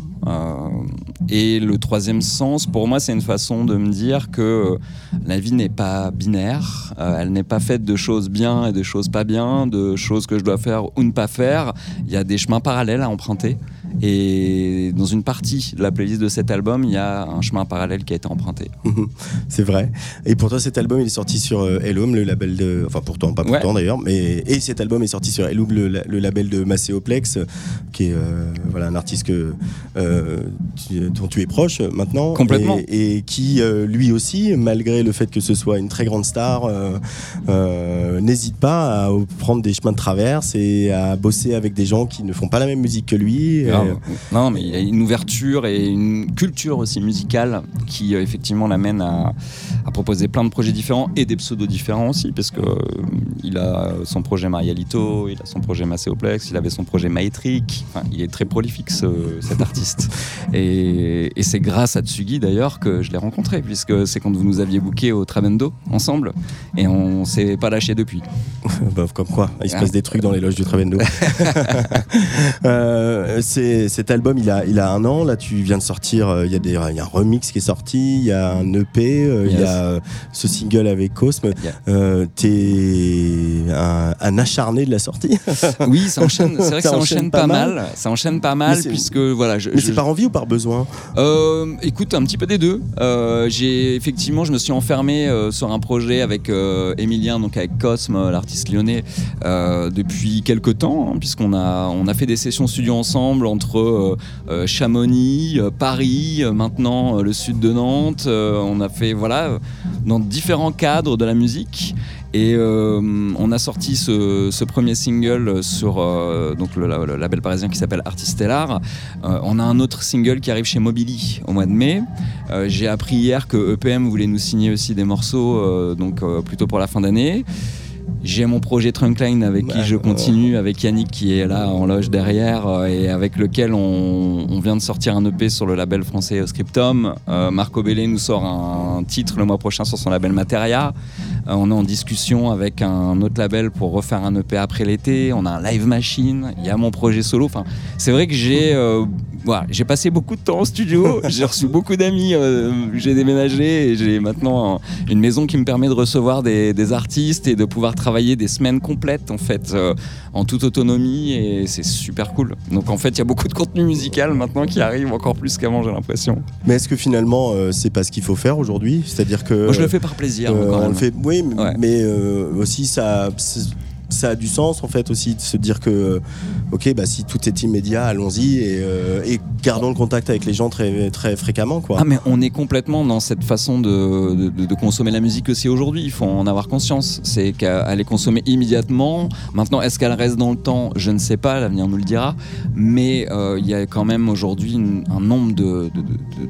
et le troisième sens, pour moi, c'est une façon de me dire que la vie n'est pas binaire, elle n'est pas faite de choses bien et de choses pas bien, de choses que je dois faire ou ne pas faire. Il y a des chemins parallèles à emprunter. Et dans une partie de la playlist de cet album, il y a un chemin parallèle qui a été emprunté. c'est vrai. Et pour toi, cet album, il est sorti sur euh, Elum, le label de. Enfin, pourtant, pas pourtant d'ailleurs. Mais... Et cet album est sorti sur Elum, le, le label de Macéoplex, qui est euh, voilà, un artiste que, euh, dont tu es proche maintenant. Complètement. Et, qui, lui aussi, malgré le fait que ce soit une très grande star, n'hésite pas à prendre des chemins de traverse et à bosser avec des gens qui ne font pas la même musique que lui. Non, mais il y a une ouverture et une culture aussi musicale qui euh, effectivement l'amène à, proposer plein de projets différents et des pseudos différents aussi, parce que euh, il a son projet Marialito, il a son projet Macéoplex, il avait son projet Maétrique. il est très prolifique cet artiste. Et, c'est grâce à Tsugi d'ailleurs que je l'ai rencontré, puisque c'est quand vous nous aviez booké au Travendo ensemble, et on s'est pas lâché depuis. bah, comme quoi, il se passe des trucs dans les loges du Travendo. euh, cet album, il a, il a un an. Là, tu viens de sortir. Euh, il y, a y a un remix qui est sorti. Il y a un EP. Euh, il y a euh, ce single avec Cosme. T'es un, un, acharné de la sortie. oui, ça enchaîne. C'est vrai que ça, enchaîne, pas, mal. Ça enchaîne pas mal puisque voilà. Je, Mais c'est par envie ou par besoin? Écoute, un petit peu des deux. j'ai effectivement, je me suis enfermé sur un projet avec Emilien, donc avec Cosme, l'artiste lyonnais, depuis quelques temps, hein, puisqu'on a on a fait des sessions studio ensemble entre euh, euh, Chamonix, euh, Paris, maintenant le sud de Nantes. on a fait voilà dans différents cadres de la musique. Et on a sorti ce, premier single sur donc le, label parisien qui s'appelle Artistellar. on a un autre single qui arrive chez Mobili au mois de mai. J'ai appris hier que EPM voulait nous signer aussi des morceaux, donc plutôt pour la fin d'année. J'ai mon projet Trunkline avec qui je continue, avec Yannick qui est là en loge derrière euh, et avec lequel on, vient de sortir un EP sur le label français Scriptum. Euh, Marco Bellé nous sort un titre le mois prochain sur son label Materia. Euh, on est en discussion avec un autre label pour refaire un EP après l'été. On a un live machine. Il y a mon projet solo. Enfin, c'est vrai que j'ai voilà, j'ai passé beaucoup de temps en studio, j'ai reçu beaucoup d'amis, euh, j'ai déménagé et j'ai maintenant une maison qui me permet de recevoir des, artistes et de pouvoir travailler des semaines complètes en fait euh, en toute autonomie et c'est super cool. Donc en fait il y a beaucoup de contenu musical maintenant qui arrive encore plus qu'avant j'ai l'impression. Mais est-ce que finalement euh, c'est pas ce qu'il faut faire aujourd'hui? C'est-à-dire que Moi, je le fais par plaisir. on le fait, oui, mais aussi ça ça a du sens en fait aussi de se dire que ok bah si tout est immédiat allons-y et, euh, gardons le contact avec les gens très très fréquemment quoi. Ah mais on est complètement dans cette façon de, de, consommer la musique aussi aujourd'hui. Il faut en avoir conscience. C'est qu'elle est consommée immédiatement. Maintenant est-ce qu'elle reste dans le temps? Je ne sais pas. L'avenir nous le dira. Mais euh, il y a quand même aujourd'hui un nombre de,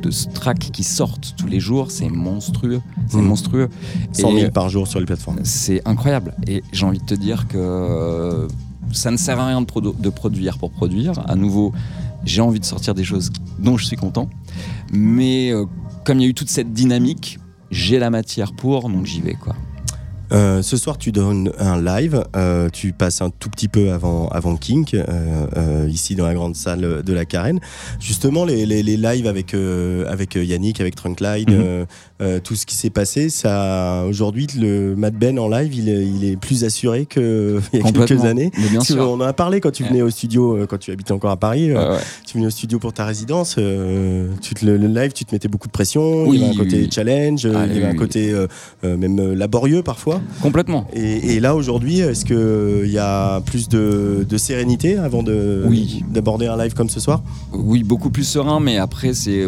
de, tracks qui sortent tous les jours. C'est monstrueux. C'est mmh. monstrueux. 100 000 par jour sur les plateformes. c'est incroyable. Et j'ai envie de te dire euh, ça ne sert à rien de, de, produire pour produire. À nouveau, j'ai envie de sortir des choses dont je suis content. Mais euh, comme il y a eu toute cette dynamique, j'ai la matière pour, donc j'y vais. quoi. Euh, ce soir, tu donnes un live. Euh, tu passes un tout petit peu avant, avant King, euh, ici dans la grande salle de la Carène. Justement, les, les, lives avec, avec Yannick, avec Trunkline, mhm. tout ce qui s'est passé, ça, aujourd'hui, le Mad Ben en live, il est, il est plus assuré qu'il y a quelques années. On en a parlé quand tu venais au studio, quand tu habitais encore à Paris. Tu venais au studio pour ta résidence. tu te, le, live, tu te mettais beaucoup de pression. il y avait un côté challenge, il y avait un côté même laborieux parfois. Complètement. Et, là, aujourd'hui, est-ce qu'il euh, y a plus de, sérénité avant d'aborder un live comme ce soir? Oui, beaucoup plus serein, mais après, c'est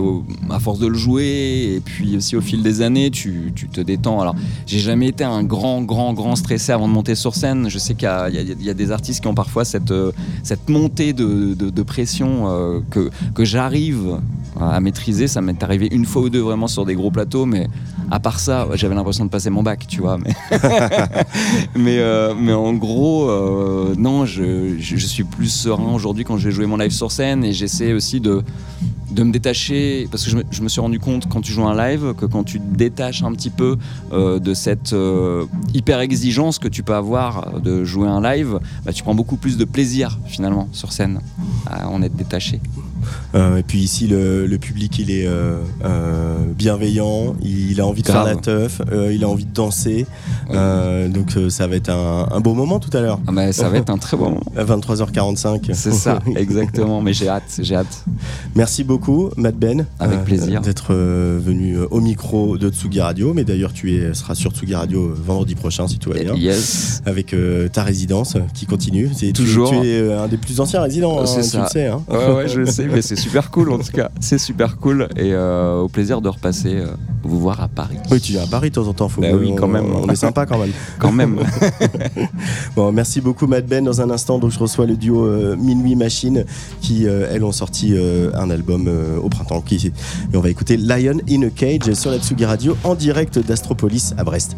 à force de le jouer et puis aussi au fil des années, tu, te détends. Alors, j'ai jamais été un grand, grand, grand stressé avant de monter sur scène. Je sais qu'il y, a des artistes qui ont parfois cette, euh, cette montée de, pression euh, que, que j'arrive à maîtriser. Ça m'est arrivé une fois ou deux vraiment sur des gros plateaux, mais à part ça, j'avais l'impression de passer mon bac, tu vois. Mais, mais, euh, mais, en gros, euh, non, je, suis plus serein aujourd'hui quand je vais jouer mon live sur scène et j'essaie aussi de, me détacher, parce que je me, suis rendu compte quand tu joues un live que quand tu te détaches un petit peu euh, de cette hyper exigence que tu peux avoir de jouer un live, bah, tu prends beaucoup plus de plaisir finalement sur scène en être détaché. Euh, et puis ici, le, le public, il est euh, euh, bienveillant, il a envie de faire la teuf, il a envie de danser. Donc ça va être un, un beau moment tout à l'heure. Ah bah, ça va être un très bon moment. À 23h45. C'est ça, exactement. Mais j'ai hâte, j'ai hâte. Merci beaucoup, Matt Ben. Avec plaisir. D'être venu au micro de Tsugi Radio. Mais d'ailleurs, tu es, seras sur Tsugi Radio vendredi prochain, si tout va bien. Yes. Avec euh, ta résidence qui continue. C'est- Toujours. Tu, es euh, un des plus anciens résidents, hein, C'est tu ça. le sais. hein. Ouais, ouais, je le sais, mais c'est super cool en tout cas. C'est super cool et euh, au plaisir de repasser euh, vous voir à Paris. Oui, tu viens à Paris de temps en temps. Faut Bah oui, on- quand même. On est sympa quand même. Quand même. Bon, merci beaucoup, Matt Ben. Dans un instant, donc, je reçois le duo euh, Minuit Machine qui, elles, ont sorti un album au printemps. Qui, et on va écouter Lion in a Cage sur la Tsugi Radio en direct d'Astropolis à Brest.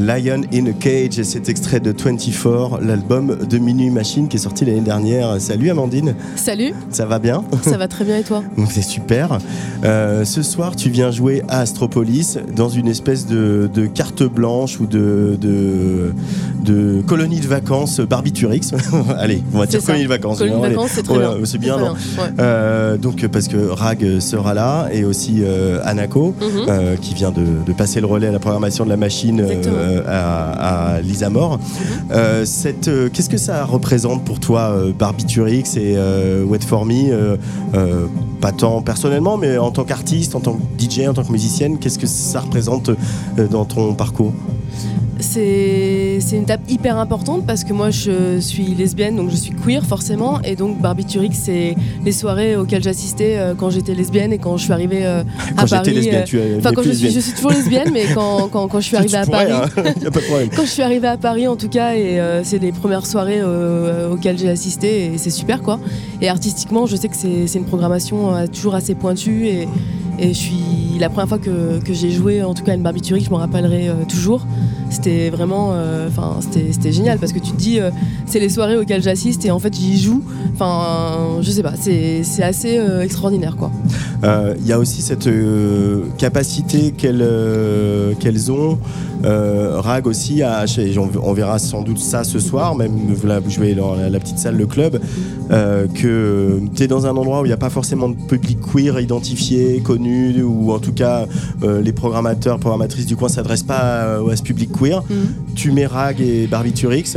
Lion in a Cage, cet extrait de 24, l'album de Minuit Machine qui est sorti l'année dernière. Salut Amandine, Salut, ça va bien? Ça va très bien et toi? C'est super. Euh, ce soir, tu viens jouer à Astropolis dans une espèce de, de carte blanche ou de, de, de colonie de vacances Barbiturix. Allez, on va dire ça. colonie de vacances. Colonie de vacances, c'est très Ouais, bien. C'est bien, non. Euh, donc parce que Rag sera là et aussi euh, Anako Mhm. euh, qui vient de, de passer le relais à la programmation de la machine. Mhm. euh, à, à Lisa cette, euh, Qu'est-ce que ça représente pour toi Barbiturix et Wet For Me Pas tant personnellement mais en tant qu'artiste, en tant que DJ, en tant que musicienne, qu'est-ce que ça représente dans ton parcours? C'est une étape hyper importante parce que moi je suis lesbienne donc je suis queer forcément et donc Barbiturix c'est les soirées auxquelles j'assistais euh, quand j'étais lesbienne et quand je suis arrivée euh, Quand à Paris. lesbienne, euh, tu Enfin quand je suis, je suis toujours lesbienne mais quand, quand, quand je suis arrivée tu à pourrais, Paris. hein, y a pas de problème. Quand je suis arrivée à Paris en tout cas et euh, c'est les premières soirées euh, auxquelles j'ai assisté et c'est super quoi. Et artistiquement je sais que c'est c'est une programmation euh, toujours assez pointue et, et je suis la première fois que, que j'ai joué en tout cas une Barbiturix je m'en rappellerai euh, toujours. C'était vraiment euh, enfin c'était génial parce que tu te dis euh, c'est les soirées auxquelles j'assiste et en fait j'y joue. Enfin je sais pas c'est assez extraordinaire quoi. Il y a aussi cette capacité qu'elles ont, Rag aussi, à, on, verra sans doute ça ce soir, même vous jouez dans la, petite salle, le club, que tu es dans un endroit où il n'y a pas forcément de public queer identifié, connu, ou en tout cas euh, les programmateurs, programmatrices du coin ne s'adressent pas à, à ce public queer. Tu mets Rag et Barbiturix.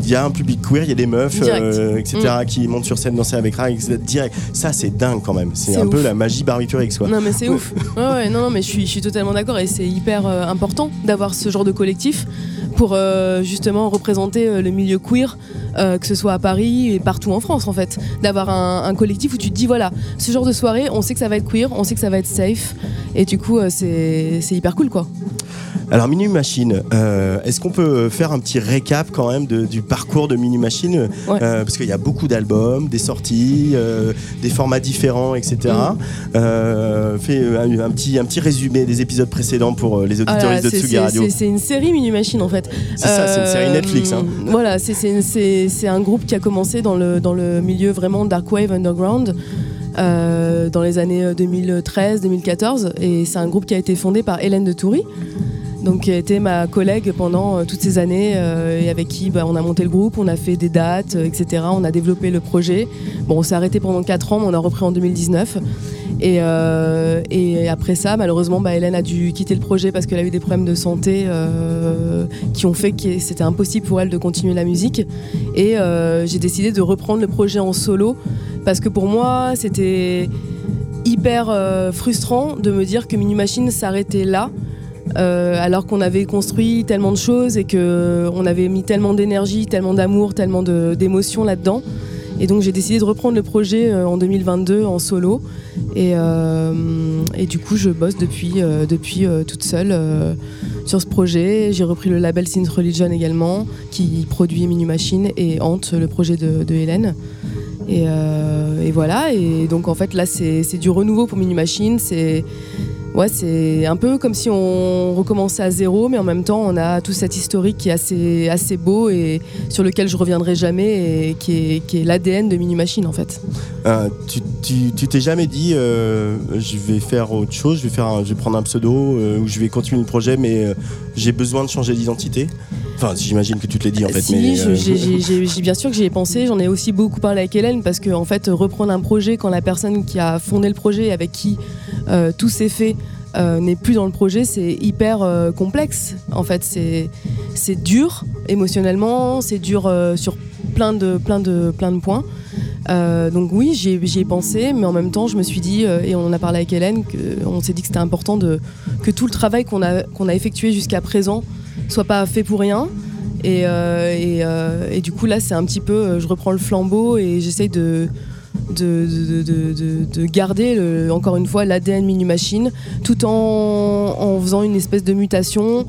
Il y a un public queer, il y a des meufs, euh, etc., qui montent sur scène danser avec Rag, direct. Ça, c'est dingue quand même. C'est un peu la magie Barbiturix, quoi. Non mais c'est ouf. Ouais, ouais, non, non mais je suis, je suis totalement d'accord et c'est hyper euh, important d'avoir ce genre de collectif pour euh, justement représenter le milieu queer, que ce soit à Paris et partout en France en fait. D'avoir un, un collectif où tu te dis voilà, ce genre de soirée, on sait que ça va être queer, on sait que ça va être safe et du coup c'est hyper cool quoi. Alors Minu Machine, euh, est-ce qu'on peut faire un petit récap quand même de- du parcours de Minu Machine? Ouais. Euh, Parce qu'il y a beaucoup d'albums, des sorties, euh, des formats différents, etc. Mm. Euh, fais un, un petit, un petit résumé des épisodes précédents pour les Ah auditeurs de Tsugi c'est Radio. c'est- une série Mini Machine en fait. C'est ça, c'est une série Netflix. hein. Voilà, c'est- un groupe qui a commencé dans le, dans le milieu vraiment dark wave underground dans les années 2013-2014 et c'est un groupe qui a été fondé par Hélène de Toury. Donc, qui a été ma collègue pendant euh, toutes ces années euh, et avec qui bah, on a monté le groupe, on a fait des dates, euh, etc. On a développé le projet. Bon, on s'est arrêté pendant 4 ans, mais on a repris en 2019. Et, euh, après ça, malheureusement, bah, Hélène a dû quitter le projet parce qu'elle a eu des problèmes de santé euh, qui ont fait que c'était impossible pour elle de continuer la musique. Et euh, j'ai décidé de reprendre le projet en solo parce que pour moi, c'était hyper euh, frustrant de me dire que Mini Machine s'arrêtait là. Euh, alors qu'on avait construit tellement de choses et que on avait mis tellement d'énergie, tellement d'amour, tellement d'émotions là-dedans. Et donc j'ai décidé de reprendre le projet euh, en 2022 en solo. Et, euh, du coup, je bosse depuis, euh, euh, toute seule euh, sur ce projet. J'ai repris le label Synth Religion également, qui produit Minu Machine et hante le projet de, Hélène. Et, euh, voilà. Et donc en fait, là, c'est du renouveau pour Minu Machine. Ouais, c'est un peu comme si on recommençait à zéro, mais en même temps, on a tout cet historique qui est assez, assez beau et sur lequel je reviendrai jamais et qui est, qui est l'ADN de Minu Machine en fait. Euh, tu tu- tu t'es jamais dit euh, je vais faire autre chose, je vais, faire un- je vais prendre un pseudo euh, ou je vais continuer le projet mais euh, j'ai besoin de changer d'identité? Enfin j'imagine que tu te l'as dit en fait. si, mais, je- j'ai- j'ai- j'ai- j'ai- bien sûr que j'y ai pensé. J'en ai aussi beaucoup parlé avec Hélène parce que en fait, reprendre un projet quand la personne qui a fondé le projet, et avec qui tout s'est fait, euh, n'est plus dans le projet, c'est hyper euh, complexe. En fait, c'est dur émotionnellement, c'est dur euh, sur plein de plein de plein de points. Euh, donc oui, j'y ai, pensé, mais en même temps, je me suis dit, euh, et on en a parlé avec Hélène, on s'est dit que c'était important de, que tout le travail qu'on a, qu'on a effectué jusqu'à présent soit pas fait pour rien. Et, euh, et, euh, et du coup, là, c'est un petit peu, euh, je reprends le flambeau et j'essaye de, de, de, de- de- de garder, le- encore une fois, l'ADN Minu Machine, tout en, en faisant une espèce de mutation,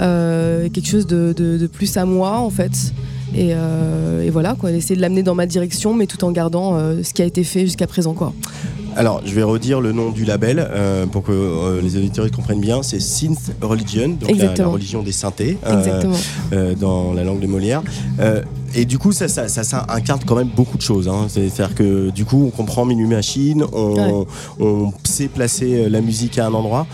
euh, quelque chose de, plus à moi, en fait. Et, euh, et voilà, quoi, essayer de l'amener dans ma direction, mais tout en gardant euh, ce qui a été fait jusqu'à présent. Quoi. Alors, je vais redire le nom du label euh, pour que euh, les auditeurs comprennent bien. C'est Synth Religion, donc la, religion des synthés euh, dans la langue de Molière. Euh, et du coup, ça, ça, ça, ça incarne quand même beaucoup de choses. hein. C'est-à-dire que du coup, on comprend Minu Machine, on, Ouais. on sait placer la musique à un endroit.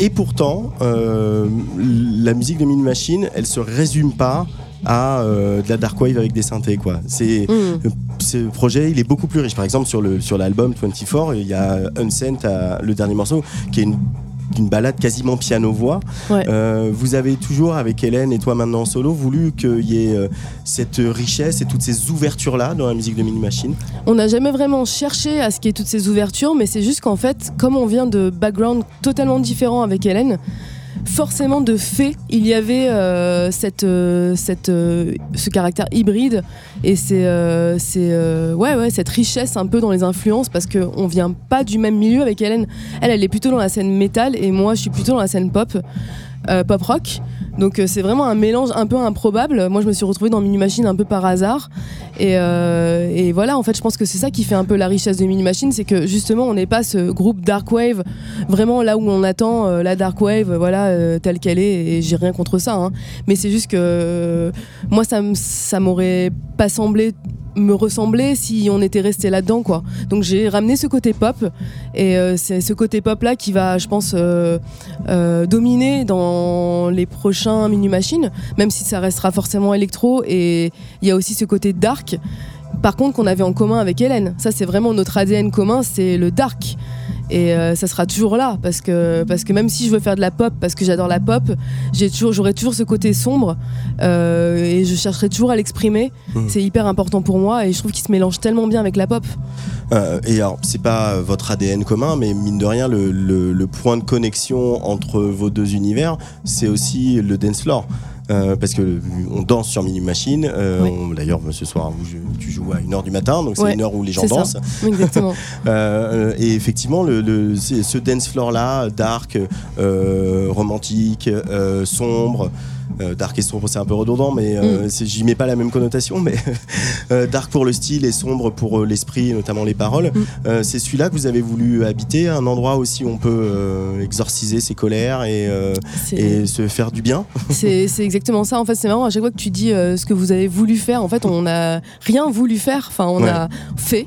Et pourtant, euh, la musique de Minu Machine, elle se résume pas à euh, de la dark wave avec des synthés. Quoi. C'est Mm. ce projet, il est beaucoup plus riche. Par exemple, sur le sur l'album 24, il y a Unsent, le dernier morceau, qui est une une balade quasiment piano-voix. Ouais. Euh, vous avez toujours, avec Hélène et toi maintenant en solo, voulu qu'il y ait euh, cette richesse et toutes ces ouvertures-là dans la musique de Mini Machine? On n'a jamais vraiment cherché à ce qu'il y ait toutes ces ouvertures, mais c'est juste qu'en fait, comme on vient de backgrounds totalement différents avec Hélène, forcément de fait, il y avait euh, euh, euh, ce caractère hybride et c'est cette richesse un peu dans les influences parce qu'on vient pas du même milieu avec Hélène. Elle, elle est plutôt dans la scène métal et moi, je suis plutôt dans la scène pop. pop rock donc euh, c'est vraiment un mélange un peu improbable moi je me suis retrouvée dans Mini Machine un peu par hasard et, euh, et voilà, en fait, je pense que c'est ça qui fait un peu la richesse de Mini Machine, c'est que justement, on n'est pas ce groupe dark wave, vraiment là où on attend euh, la dark wave, voilà, telle qu'elle est. Et j'ai rien contre ça, hein. mais c'est juste que moi, ça m'aurait pas semblé me ressembler si on était resté là-dedans quoi. Donc j'ai ramené ce côté pop et euh, c'est ce côté pop là qui va je pense euh, euh, dominer dans les prochains mini machines même si ça restera forcément électro et il y a aussi ce côté dark. Par contre qu'on avait en commun avec Hélène. Ça c'est vraiment notre ADN commun c'est le dark et euh, ça sera toujours là parce que parce que même si je veux faire de la pop parce que j'adore la pop j'ai toujours j'aurai toujours ce côté sombre euh, et je chercherai toujours à l'exprimer Mhm. c'est hyper important pour moi et je trouve qu'il se mélange tellement bien avec la pop Euh, Et alors, c'est pas votre ADN commun, mais mine de rien, le, le- le point de connexion entre vos deux univers, c'est aussi le dance floor. Euh, parce que on danse sur Mini Machine. euh, Oui. D'ailleurs, ce soir, tu joues à 1h du matin, donc c'est Ouais, une heure où les gens dansent. exactement Euh, et effectivement, le, le- c'est- ce dance floor là, dark, romantique, sombre. Euh, dark et sombre, c'est un peu redondant, mais Mm. euh, c'est- j'y mets pas la même connotation. Mais euh, dark pour le style et sombre pour l'esprit, notamment les paroles. Mm. C'est celui-là que vous avez voulu habiter, un endroit aussi où on peut exorciser ses colères et, se faire du bien? C'est c'est exactement ça. En fait, c'est marrant. À chaque fois que tu dis ce que vous avez voulu faire, en fait, on n'a rien voulu faire. Enfin, on Ouais. a fait.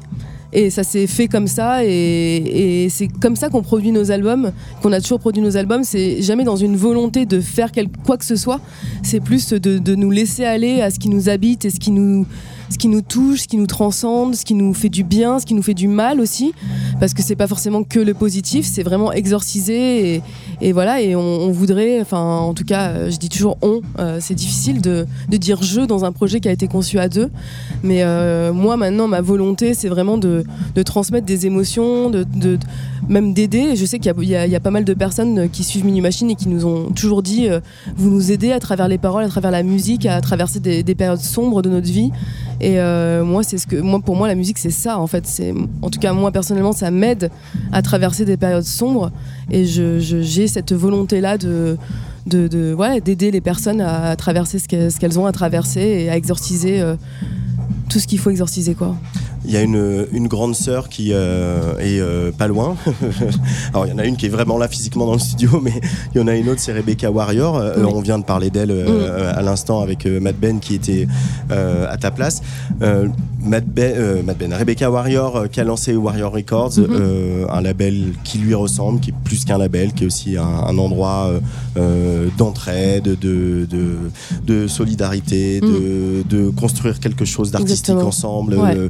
Et ça s'est fait comme ça. Et, c'est comme ça qu'on produit nos albums, qu'on a toujours produit nos albums. C'est jamais dans une volonté de faire quoi que ce soit. C'est plus de nous laisser aller à ce qui nous habite et ce qui nous, ce qui nous touche, ce qui nous transcende, ce qui nous fait du bien, ce qui nous fait du mal aussi. Parce que c'est pas forcément que le positif, c'est vraiment exorciser. Et, voilà, et on, voudrait, enfin, en tout cas, euh, je dis toujours on. euh, c'est difficile de, dire je dans un projet qui a été conçu à deux. Mais euh, moi, maintenant, ma volonté, c'est vraiment de, transmettre des émotions, de, même d'aider. Je sais qu'il y a- pas mal de personnes qui suivent Mini Machine et qui nous ont toujours dit vous nous aidez à travers les paroles, à travers la musique, à traverser des périodes sombres de notre vie. Et euh, moi, c'est ce que, pour moi, la musique, c'est ça. En fait, c'est, en tout cas, moi personnellement, ça m'aide à traverser des périodes sombres. Et je, j'ai cette volonté-là de, d'aider les personnes à, traverser ce qu'elles, ce qu'elles ont à traverser et à exorciser euh, tout ce qu'il faut exorciser, quoi. Il y a une, une grande sœur qui euh, est euh, pas loin. Alors il y en a une qui est vraiment là physiquement dans le studio, mais il y en a une autre, c'est Rebecca Warrior. Euh, Oui. On vient de parler d'elle euh, à l'instant avec euh, Matt Ben qui était euh, à ta place. Euh, Matt Ben, euh, Matt Ben, Rebecca Warrior euh, qui a lancé Warrior Records, Mhm. euh, un label qui lui ressemble, qui est plus qu'un label, qui est aussi un, un endroit euh, euh, d'entraide, de, de, de solidarité, de, de construire quelque chose d'artistique ensemble. Ouais.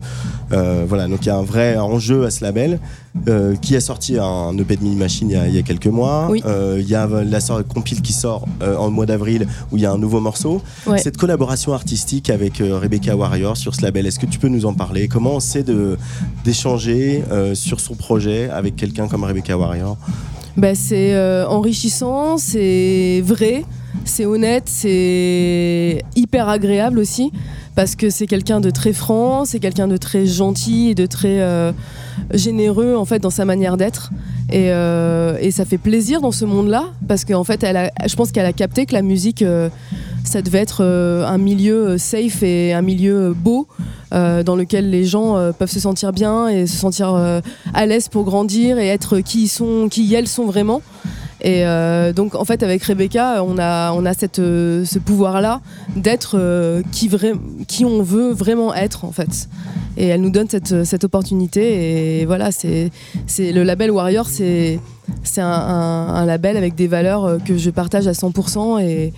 Euh, voilà, donc il y a un vrai enjeu à ce label euh, qui a sorti un EP de Mini Machine il y a, il y a quelques mois. Oui. Euh, Il y a la sor- compile qui sort en mois d'avril où il y a un nouveau morceau. Ouais. Cette collaboration artistique avec Rebecca Warrior sur ce label, est-ce que tu peux nous en parler? Comment on sait de- d'échanger sur son projet avec quelqu'un comme Rebecca Warrior? Bah, c'est enrichissant, c'est vrai, c'est honnête, c'est hyper agréable aussi parce que c'est quelqu'un de très franc, c'est quelqu'un de très gentil et de très euh, généreux en fait dans sa manière d'être et, euh, et ça fait plaisir dans ce monde-là parce qu'en fait elle je pense qu'elle a capté que la musique euh, ça devait être un milieu safe et un milieu beau dans lequel les gens peuvent se sentir bien et se sentir à l'aise pour grandir et être qui ils sont, qui elles sont vraiment. Et euh, donc en fait avec Rebecca, on a, euh, ce pouvoir-là d'être euh, qui on veut vraiment être en fait. Et elle nous donne cette, opportunité. Et voilà, c'est le label Warrior, c'est un, label avec des valeurs euh, que je partage à 100%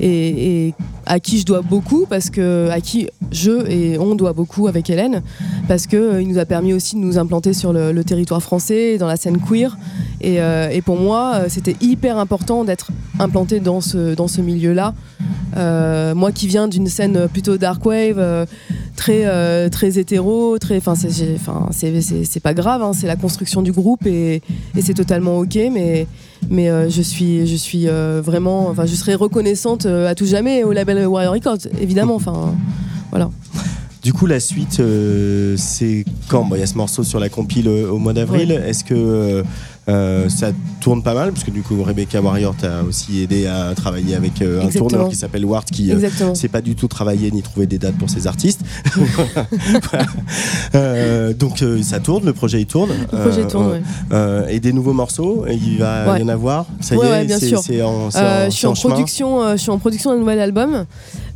et, à qui je dois beaucoup parce que à qui je et on doit beaucoup avec Hélène. Parce que euh, nous a permis aussi de nous implanter sur le, territoire français dans la scène queer. Et, euh, pour moi c'était hyper important d'être implanté dans ce dans ce milieu là moi qui viens d'une scène plutôt dark wave très très hétéro très enfin c'est pas grave hein, c'est la construction du groupe et, et c'est totalement ok mais mais euh, je suis je suis euh, vraiment enfin je serai reconnaissante euh, à tout jamais au label Warrior Records évidemment enfin voilà. Du coup, la suite, euh, c'est quand? Bon, Il y a ce morceau sur la compile euh, au mois d'avril. Est-ce que euh, euh, ça tourne pas mal Parce que du coup, Rebecca Warrior t'a aussi aidé à travailler avec euh, un tourneur qui s'appelle Ward qui. euh, exactement c'est pas du tout travailler ni trouver des dates pour ses artistes. Voilà. Donc ça tourne, le projet il tourne. le projet tourne ouais. et des nouveaux morceaux, il va Ouais. y en avoir. Ça y Ouais, est, ouais, bien c'est en, c'est en- je suis c'est en, en chemin. production, je suis en production d'un nouvel album.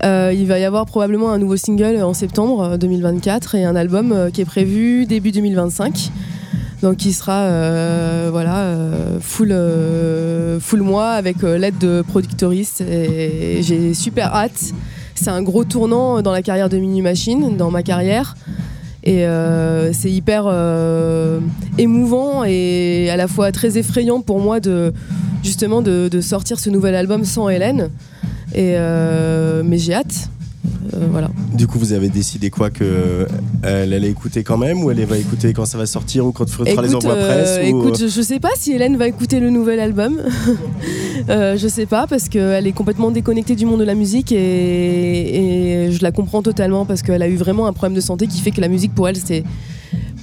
Il va y avoir probablement un nouveau single en septembre euh, 2024 et un album qui est prévu début 2025. Donc qui sera euh, voilà euh, full euh, full mois avec l'aide de productoristes j'ai super hâte. C'est un gros tournant dans la carrière de Mini Machine, dans ma carrière. Et c'est hyper émouvant et à la fois très effrayant pour moi de justement de, sortir ce nouvel album sans Hélène. Mais j'ai hâte. Euh, voilà. Du coup, vous avez décidé quoi que euh, elle allait écouter quand même ou elle va écouter quand ça va sortir ou quand tu feras les envois euh, presse ou- écoute, je, je sais pas si Hélène va écouter le nouvel album. Euh, je sais pas parce qu'elle est complètement déconnectée du monde de la musique et, et je la comprends totalement parce qu'elle a eu vraiment un problème de santé qui fait que la musique pour elle c'est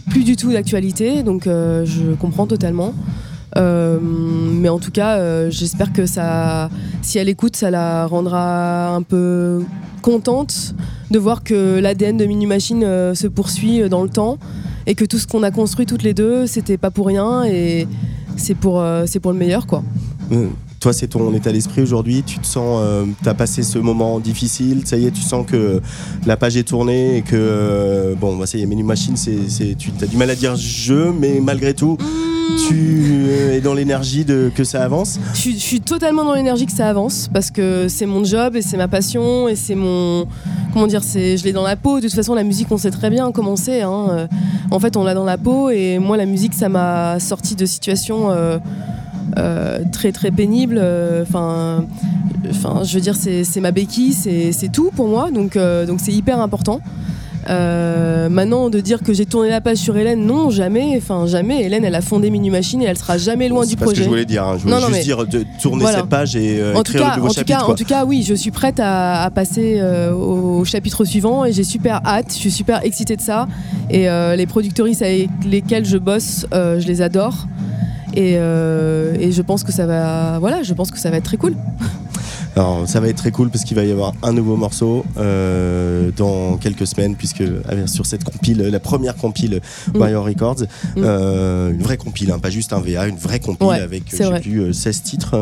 plus du tout d'actualité. Donc euh, je comprends totalement. Euh, mais en tout cas, euh, j'espère que ça, si elle écoute, ça la rendra un peu contente de voir que l'ADN de Mini Machine euh, se poursuit dans le temps et que tout ce qu'on a construit toutes les deux, c'était pas pour rien et c'est pour, euh, c'est pour le meilleur quoi. Toi, c'est ton état d'esprit aujourd'hui. Tu te sens, euh, t'as passé ce moment difficile. Ça y est, tu sens que la page est tournée et que euh, bon, bah, ça y est, Menu Machine, c'est, c'est, tu as du mal à dire je, mais malgré tout, tu euh, es dans l'énergie de que ça avance. Je suis, totalement dans l'énergie que ça avance parce que c'est mon job et c'est ma passion et c'est mon comment dire c'est je l'ai dans la peau de toute façon la musique on sait très bien comment c'est hein. Euh, en fait on l'a dans la peau et moi la musique ça m'a sorti de situations euh, très très pénibles enfin je veux dire c'est ma béquille c'est tout pour moi donc donc c'est hyper important Euh, maintenant, de dire que j'ai tourné la page sur Hélène, non, jamais. Enfin, jamais. Hélène, elle a fondé Minu Machine et elle sera jamais loin c'est du pas ce que projet. je voulais dire. hein. Je voulais Non, non, juste mais- dire de tourner Voilà. cette page et euh, en tout cas, le nouveau en tout chapitre. cas, quoi. en tout cas, oui, je suis prête à, à passer euh, au, chapitre suivant et j'ai super hâte. Je suis super excitée de ça. Et les productrices avec lesquelles je bosse, je les adore. Et, et je pense que ça va, voilà, je pense que ça va être très cool. Alors, ça va être très cool parce qu'il va y avoir un nouveau morceau euh, dans quelques semaines, puisque sur cette compile, la première compile Mm. Warrior Records, Mm. euh, une vraie compile, hein, pas juste un VA, une vraie compile Ouais, avec, euh, c'est j'ai vrai. plus, euh, 16 titres.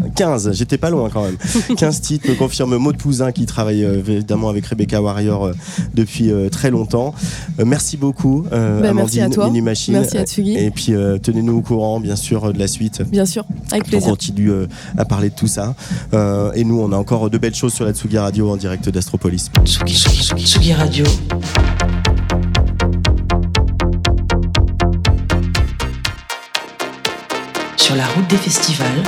Euh, euh, 15, j'étais pas loin quand même. 15 titres, me confirme Maud Pouzin qui travaille euh, évidemment avec Rebecca Warrior euh, depuis euh, très longtemps. Euh, merci beaucoup, euh, Bah, Amandine, merci à toi. Mini Machine. Merci à Tsugi. Et puis euh, tenez-nous au courant, bien sûr, euh, de la suite. Bien sûr, avec On plaisir. continue euh, à parler de tout ça. Euh, et nous, on a encore de belles choses sur la Tsugi Radio en direct d'Astropolis. Tsugi, Tsugi, Tsugi, Tsugi Radio. Sur la route des festivals.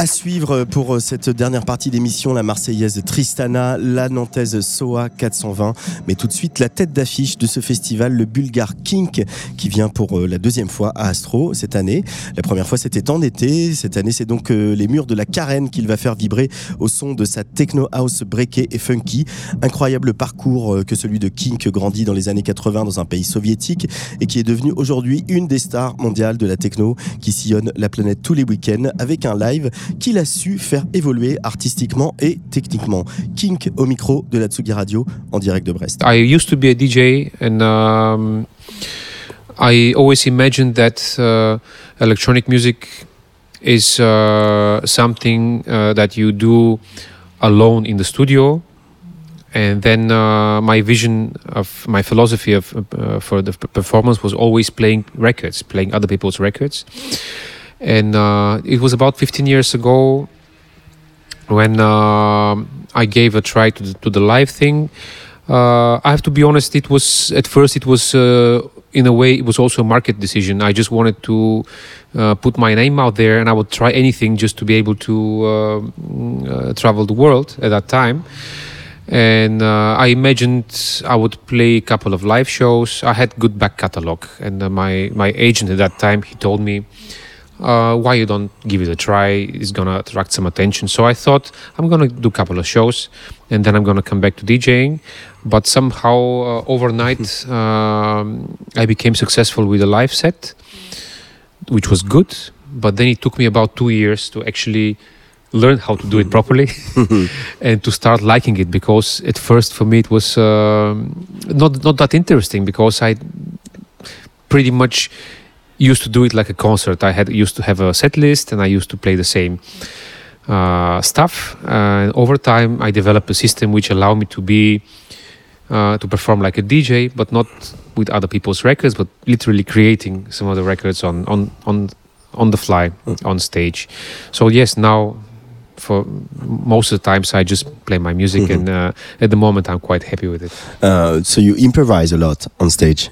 À suivre pour euh, cette dernière partie d'émission, la Marseillaise Tristana, la Nantaise Soa 420. Mais tout de suite, la tête d'affiche de ce festival, le Bulgare Kink, qui vient pour euh, la deuxième fois à Astro cette année. La première fois, c'était en été. Cette année, c'est donc euh, les murs de la Carène qu'il va faire vibrer au son de sa techno house breakée et funky. Incroyable parcours que celui de Kink, grandi dans les années 80 dans un pays soviétique et qui est devenu aujourd'hui une des stars mondiales de la techno qui sillonne la planète tous les week-ends avec un live qu'il a su faire évoluer artistiquement et techniquement. Kink au micro de la Tsugi Radio en direct de Brest. I used to be a DJ, and um, I always imagined that uh, electronic music is uh, something uh, that you do alone in the studio. And then uh, my vision of my philosophy of uh, for the performance was always playing records, playing other people's records. And uh, it was about 15 years ago when um I gave a try to the, to the live thing. Uh, I have to be honest. It was at first. It was uh, in a way. It was also a market decision. I just wanted to uh, put my name out there, and I would try anything just to be able to uh, uh, travel the world at that time. And uh, I imagined I would play a couple of live shows. I had good back catalog, and uh, my my agent at that time he told me, uh, "Why you don't give it a try? It's gonna attract some attention." So I thought I'm gonna do a couple of shows, and then I'm gonna come back to DJing. But somehow uh, overnight, um, I became successful with a live set, which was good. But then it took me about two years to actually learn how to do it properly and to start liking it because at first for me it was um not not that interesting because I pretty much used to do it like a concert. I had used to have a set list and I used to play the same uh, stuff. And over time, I developed a system which allowed me to be uh, to perform like a DJ, but not with other people's records, but literally creating some of the records on on on on the fly on stage. So yes, now for most of the times I just play my music, and uh, at the moment I'm quite happy with it. Uh, so you improvise a lot on stage.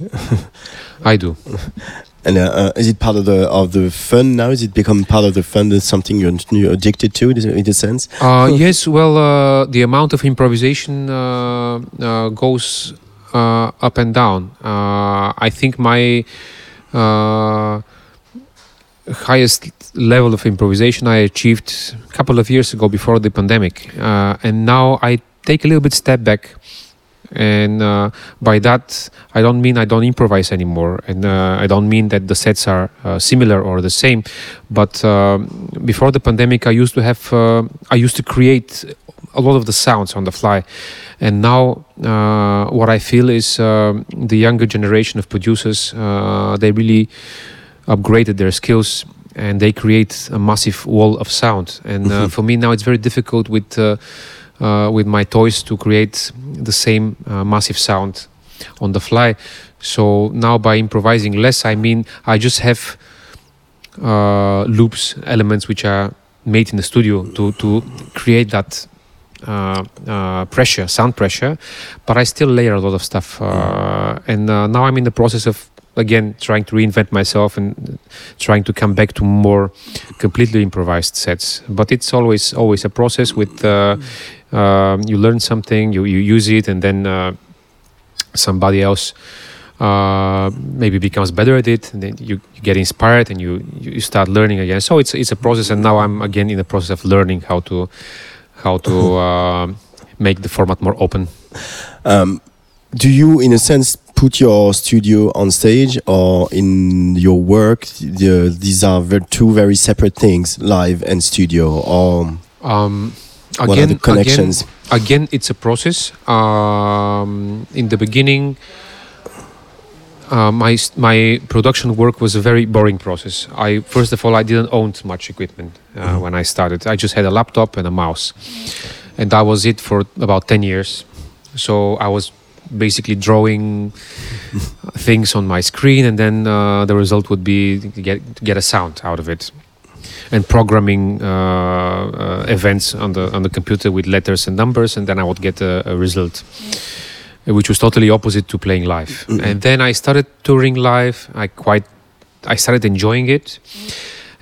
I do. And uh, uh, is it part of the of the fun now? Is it become part of the fun? Is something you're, you're addicted to, in a sense? Uh, yes, well, uh, the amount of improvisation uh, uh, goes uh, up and down. Uh, I think my uh, highest level of improvisation I achieved a couple of years ago before the pandemic, uh, and now I take a little bit step back. And uh, by that, I don't mean I don't improvise anymore, and uh, I don't mean that the sets are uh, similar or the same. But um before the pandemic, I used to have, uh, I used to create a lot of the sounds on the fly, and now uh, what I feel is the younger generation of producers uh, they really upgraded their skills and they create a massive wall of sound. And uh, for me now, it's very difficult with uh, uh, with my toys to create the same uh, massive sound on the fly. So now by improvising less, I mean I just have uh, loops, elements which are made in the studio to to create that. Uh, uh, pressure, sound pressure, but I still layer a lot of stuff, uh, and uh, now I'm in the process of again trying to reinvent myself and trying to come back to more completely improvised sets. But it's always always a process. With uh, um, you learn something, you you use it, and then uh, somebody else uh, maybe becomes better at it, and then you, you get inspired and you you start learning again. So it's it's a process, and now I'm again in the process of learning how to how to uh, make the format more open. Um, do you, in a sense, put your studio on stage, or in your work, the, these are two very separate things, live and studio, or Um, what are again, the connections? Again, again, it's a process. Um, in the beginning, uh, my my production work was a very boring process. I first of all, I didn't own much equipment uh, when I started. I just had a laptop and a mouse, and that was it for about ten years. So I was basically drawing things on my screen, and then uh, the result would be get get a sound out of it and programming uh, uh, events on the on the computer with letters and numbers, and then I would get a, a result, which was totally opposite to playing live. And then I started touring live. I quite I started enjoying it,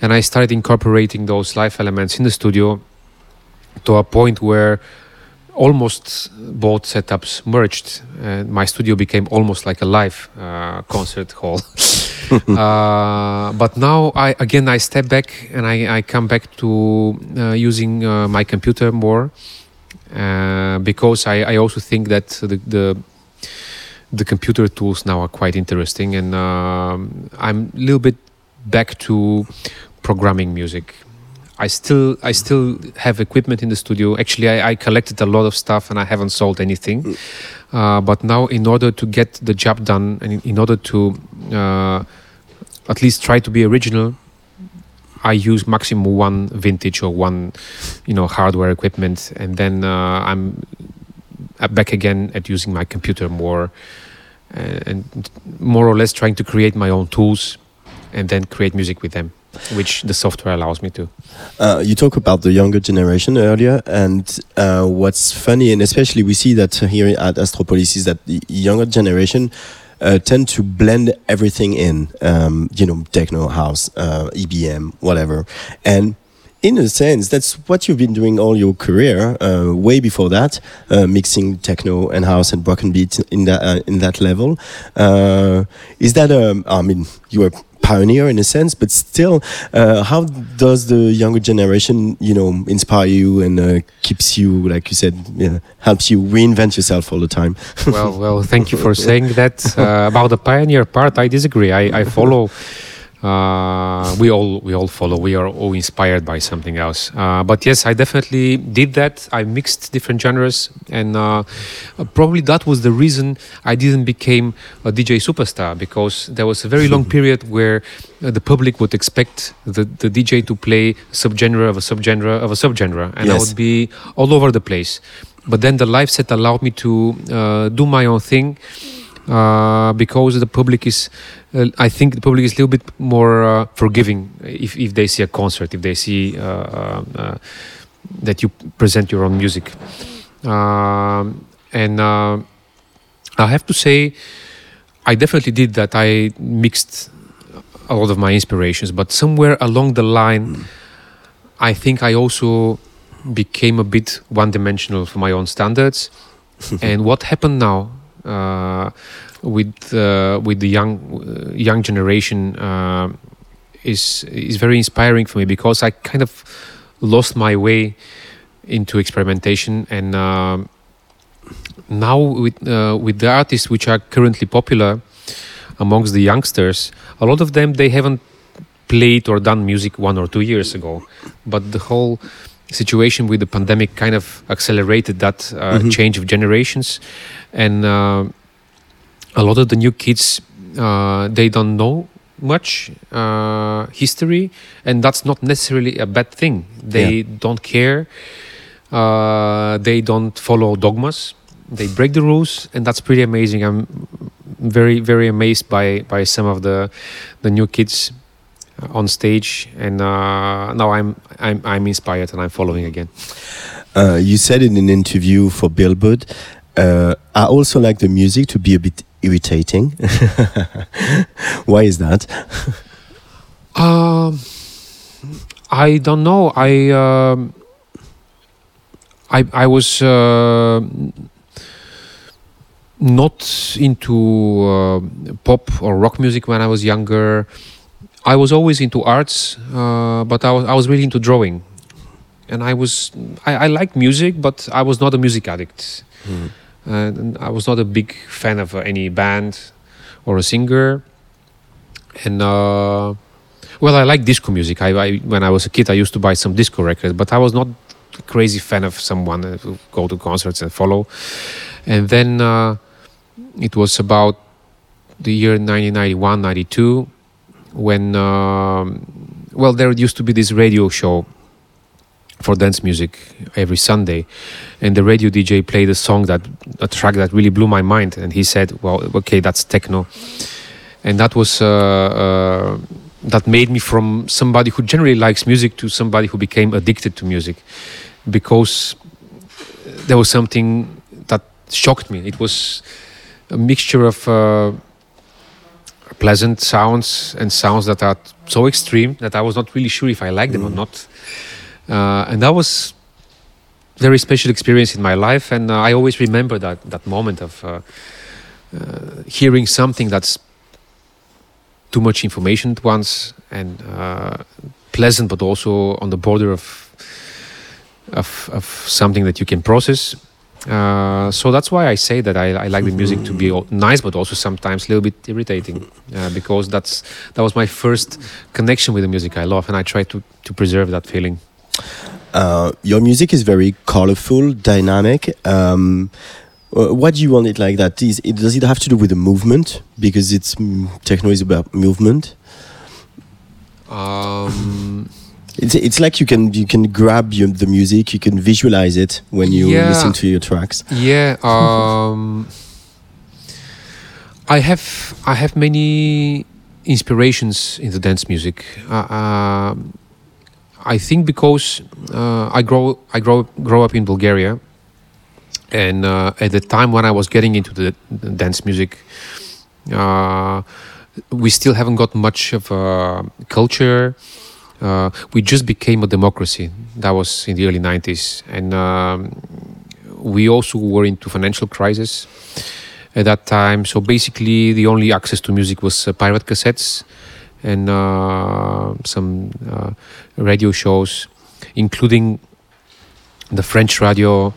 and I started incorporating those live elements in the studio to a point where almost both setups merged and my studio became almost like a live uh, concert hall uh, but now I again I step back and I, I come back to uh, using uh, my computer more uh, because I, I also think that the, the the computer tools now are quite interesting and um, I'm a little bit back to programming music. I still I still have equipment in the studio. Actually, I, I collected a lot of stuff and I haven't sold anything. Uh, but now, in order to get the job done and in, in order to uh, at least try to be original, I use maximum one vintage or one, you know, hardware equipment, and then uh, I'm uh, back again at using my computer more, uh, and more or less trying to create my own tools, and then create music with them, which the software allows me to. Uh, you talk about the younger generation earlier, and uh, what's funny, and especially we see that here at Astropolis, is that the younger generation uh, tend to blend everything in, um, you know, techno, house, uh, EBM, whatever. And in a sense, that's what you've been doing all your career, uh, way before that, uh, mixing techno and house and broken beat in that uh, in that level. Uh, is that um, I mean, you were pioneer in a sense, but still, uh, how does the younger generation, you know, inspire you and uh, keeps you, like you said, yeah, helps you reinvent yourself all the time? well, well, thank you for saying that. Uh, about the pioneer part, I disagree. I, I follow. Uh, we all we all follow. We are all inspired by something else. Uh, but yes, I definitely did that. I mixed different genres, and uh, probably that was the reason I didn't become a DJ superstar because there was a very long period where uh, the public would expect the, the DJ to play subgenre of a subgenre of a subgenre, and I would be all over the place. But then the live set allowed me to uh, do my own thing uh, because the public is, uh, I think the public is a little bit more uh, forgiving if, if they see a concert, if they see uh, uh, that you present your own music. Um, and uh, I have to say, I definitely did that. I mixed a lot of my inspirations, but somewhere along the line, I think I also became a bit one-dimensional for my own standards. and what happened now with uh, with the young uh, young generation uh, is is very inspiring for me because I kind of lost my way into experimentation and um now with uh, with the artists which are currently popular amongst the youngsters a lot of them they haven't played or done music one or two years ago but the whole situation with the pandemic kind of accelerated that uh, Mhm. change of generations. And uh, a lot of the new kids uh, they don't know much uh, history. And that's not necessarily a bad thing. They don't care. Uh, they don't follow dogmas. They break the rules. And that's pretty amazing. I'm very very amazed by by some of the the new kids on stage and uh, now I'm, I'm i'm inspired and i'm following again Uh, you said in an interview for Billboard, uh, I also like the music to be a bit irritating. Why is that? Um, I don't know. I um, I I was uh, not into uh, pop or rock music when I was younger. I was always into arts, uh, but I was I was really into drawing, and I was I, I liked music, but I was not a music addict, and I was not a big fan of uh, any band or a singer, and. Uh, well, I like disco music. I, I when I was a kid, I used to buy some disco records, but I was not a crazy fan of someone uh, who go to concerts and follow. And then uh, it was about the year 1991, 92, when um, well, there used to be this radio show for dance music every Sunday, and the radio DJ played a song that a track that really blew my mind, and he said, "Well, okay, that's techno," and that was. Uh, uh, that made me from somebody who generally likes music to somebody who became addicted to music because there was something that shocked me. It was a mixture of uh, pleasant sounds and sounds that are so extreme that I was not really sure if I liked them or not. Uh, and that was very special experience in my life, and uh, I always remember that that moment of uh, uh, hearing something that's too much information at once and uh, pleasant, but also on the border of of, of something that you can process. Uh, so that's why I say that I, I like the music to be nice, but also sometimes a little bit irritating, uh, because that's that was my first connection with the music I love, and I try to to preserve that feeling. Uh, your music is very colorful, dynamic. Um, uh, what do you want it like that? Is it, does it have to do with the movement? Because it's mm, techno is about movement. Um, It's, it's like you can you can grab your, the music, you can visualize it when you Yeah. listen to your tracks. Yeah, um, I have I have many inspirations in the dance music. Uh, um, I think because uh, I grow I grow grow up in Bulgaria, and uh, at the time when I was getting into the, the dance music, uh, we still haven't got much of a culture. Uh, we just became a democracy. That was in the early '90s, and um, we also were into financial crisis at that time. So basically, the only access to music was uh, pirate cassettes and uh, some uh, radio shows, including the French radio.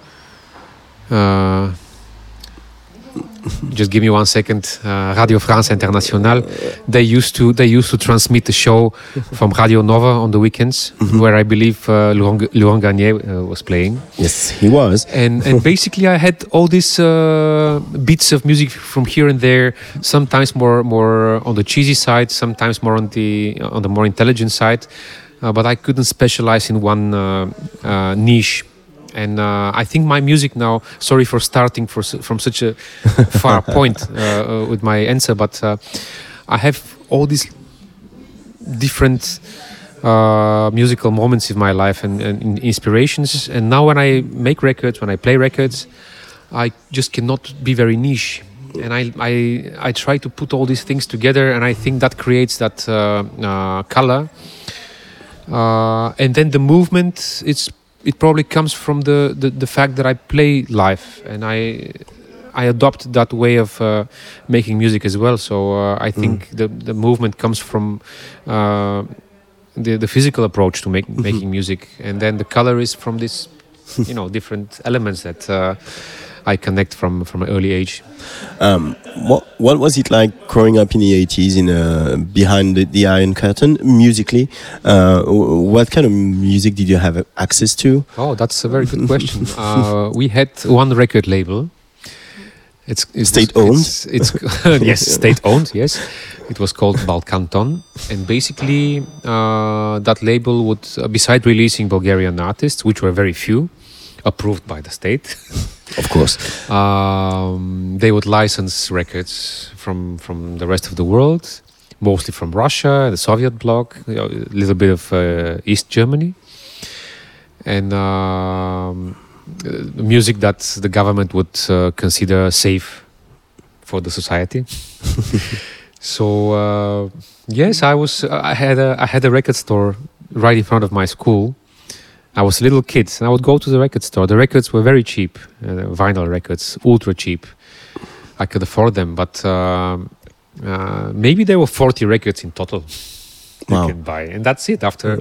Just give me one second. Uh, radio France Internationale. They used to they used to transmit the show from Radio Nova on the weekends, where I believe uh, Laurent, Laurent Garnier uh, was playing Yes, he was. and and basically I had all these uh, bits of music from here and there. Sometimes more more on the cheesy side, sometimes more on the on the more intelligent side. Uh, but I couldn't specialize in one uh, uh, niche. And uh, I think my music now. Sorry for starting for, from such a far point uh, uh, with my answer, but uh, I have all these different uh, musical moments in my life and, and inspirations. And now when I make records, when I play records, I just cannot be very niche. And I, I, I try to put all these things together, and I think that creates that uh, uh, color. Uh, and then the movement, it's it probably comes from the, the, the fact that I play live, and I I adopt that way of uh, making music as well. So uh, I think the the movement comes from uh, the the physical approach to make, making music, and then the color is from this, you know, different elements that uh, I connect from from an early age. Um, what what was it like growing up in the 80s in uh, behind the, the Iron Curtain musically? Uh, what kind of music did you have access to? Oh, that's a very good question. uh, we had one record label. It's, it's State-owned? It's, it's yes, state owned. Yes, it was called Balkanton, and basically uh, that label would, uh, beside releasing Bulgarian artists, which were very few, approved by the state, Of course. um, they would license records from from the rest of the world, mostly from Russia, the Soviet bloc, a little bit of uh, East Germany, and um, music that the government would uh, consider safe for the society. so uh, yes, I was. I had a I had a record store right in front of my school. I was a little kid, and I would go to the record store. The records were very cheap, uh, vinyl records, ultra cheap. I could afford them, but um uh, maybe there were 40 records in total you Wow. can buy, and that's it. After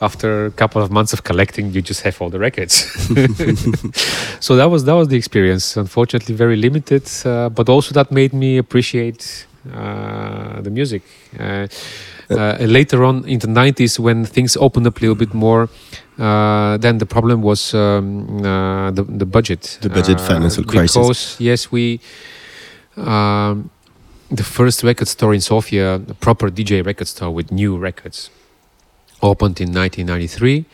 after a couple of months of collecting, you just have all the records. so that was that was the experience. Unfortunately, very limited, uh, but also that made me appreciate uh, the music. Uh, uh, later on in the 90s, when things opened up a little bit more, uh, then the problem was um, uh, the the budget. The budget Uh, financial crisis. Because yes, we. Um, the first record store in Sofia, a proper DJ record store with new records, opened in 1993,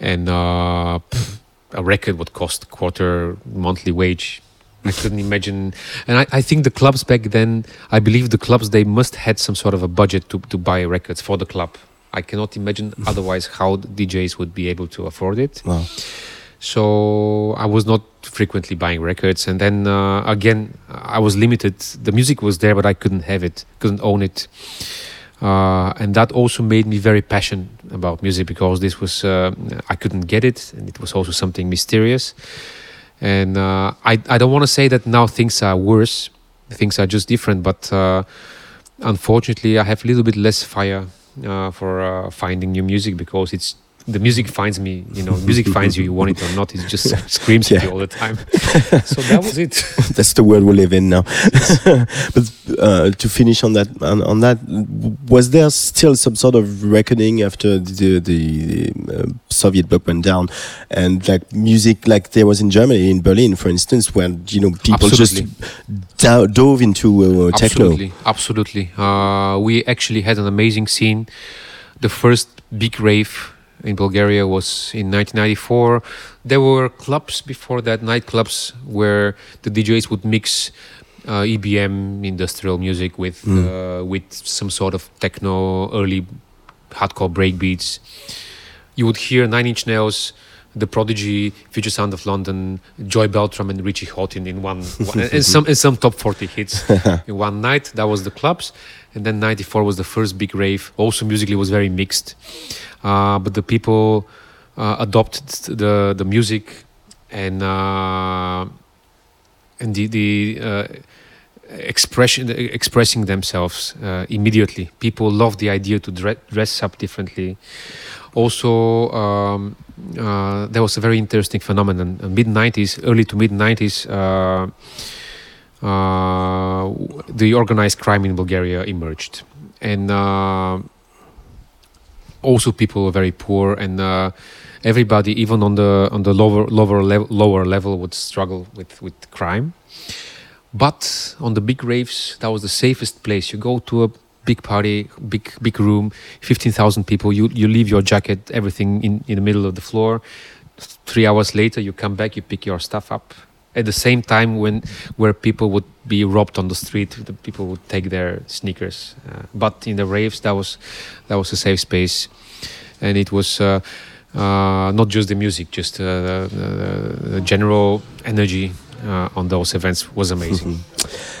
and uh, pff, a record would cost quarter monthly wage. I couldn't imagine, and I, I think the clubs back then, I believe the clubs they must had some sort of a budget to, to buy records for the club. I cannot imagine otherwise how DJs would be able to afford it. Wow. So I was not frequently buying records, and then uh, again I was limited. The music was there, but I couldn't have it, couldn't own it. Uh, and that also made me very passionate about music because this was uh, I couldn't get it, and it was also something mysterious. And uh, I I don't want to say that now things are worse, things are just different, but uh, unfortunately I have a little bit less fire for uh, finding new music because it's the music finds me. You know, music finds you. You want it or not, it just screams at you all the time. so that was it. That's the world we live in now. but uh, to finish on that, on, on that, was there still some sort of reckoning after the the, the uh, Soviet bloc went down, and like music, like there was in Germany, in Berlin, for instance, when you know people Absolutely. just do- dove into uh, techno. Absolutely, absolutely. Uh, we actually had an amazing scene. The first big rave in Bulgaria was in 1994. There were clubs before that, nightclubs, where the DJs would mix uh, EBM, industrial music, with Mm. uh, with some sort of techno, early hardcore breakbeats. You would hear Nine Inch Nails. The Prodigy, Future Sound of London, Joy Beltram, and Richie Houghton in one, one and some and some top forty hits in one night. That was the clubs, and then '94 was the first big rave. Also musically was very mixed, uh, but the people uh, adopted the the music and uh, and the the uh, expression expressing themselves uh, immediately. People love the idea to dre- dress up differently. Also, um, uh, there was a very interesting phenomenon. Mid '90s, early to mid '90s. Uh, the organized crime in Bulgaria emerged, and uh, also people were very poor, and uh, everybody, even on the on the lower lower level, lower level, would struggle with with crime. But on the big raves, that was the safest place. You go to a big party, big big room, fifteen thousand people. You you leave your jacket, everything in in the middle of the floor. Three hours later, you come back, you pick your stuff up. At the same time, when where people would be robbed on the street, the people would take their sneakers. Uh, but in the raves, that was that was a safe space, and it was. Uh, uh, not just the music, just uh, the, the general energy uh, on those events was amazing. People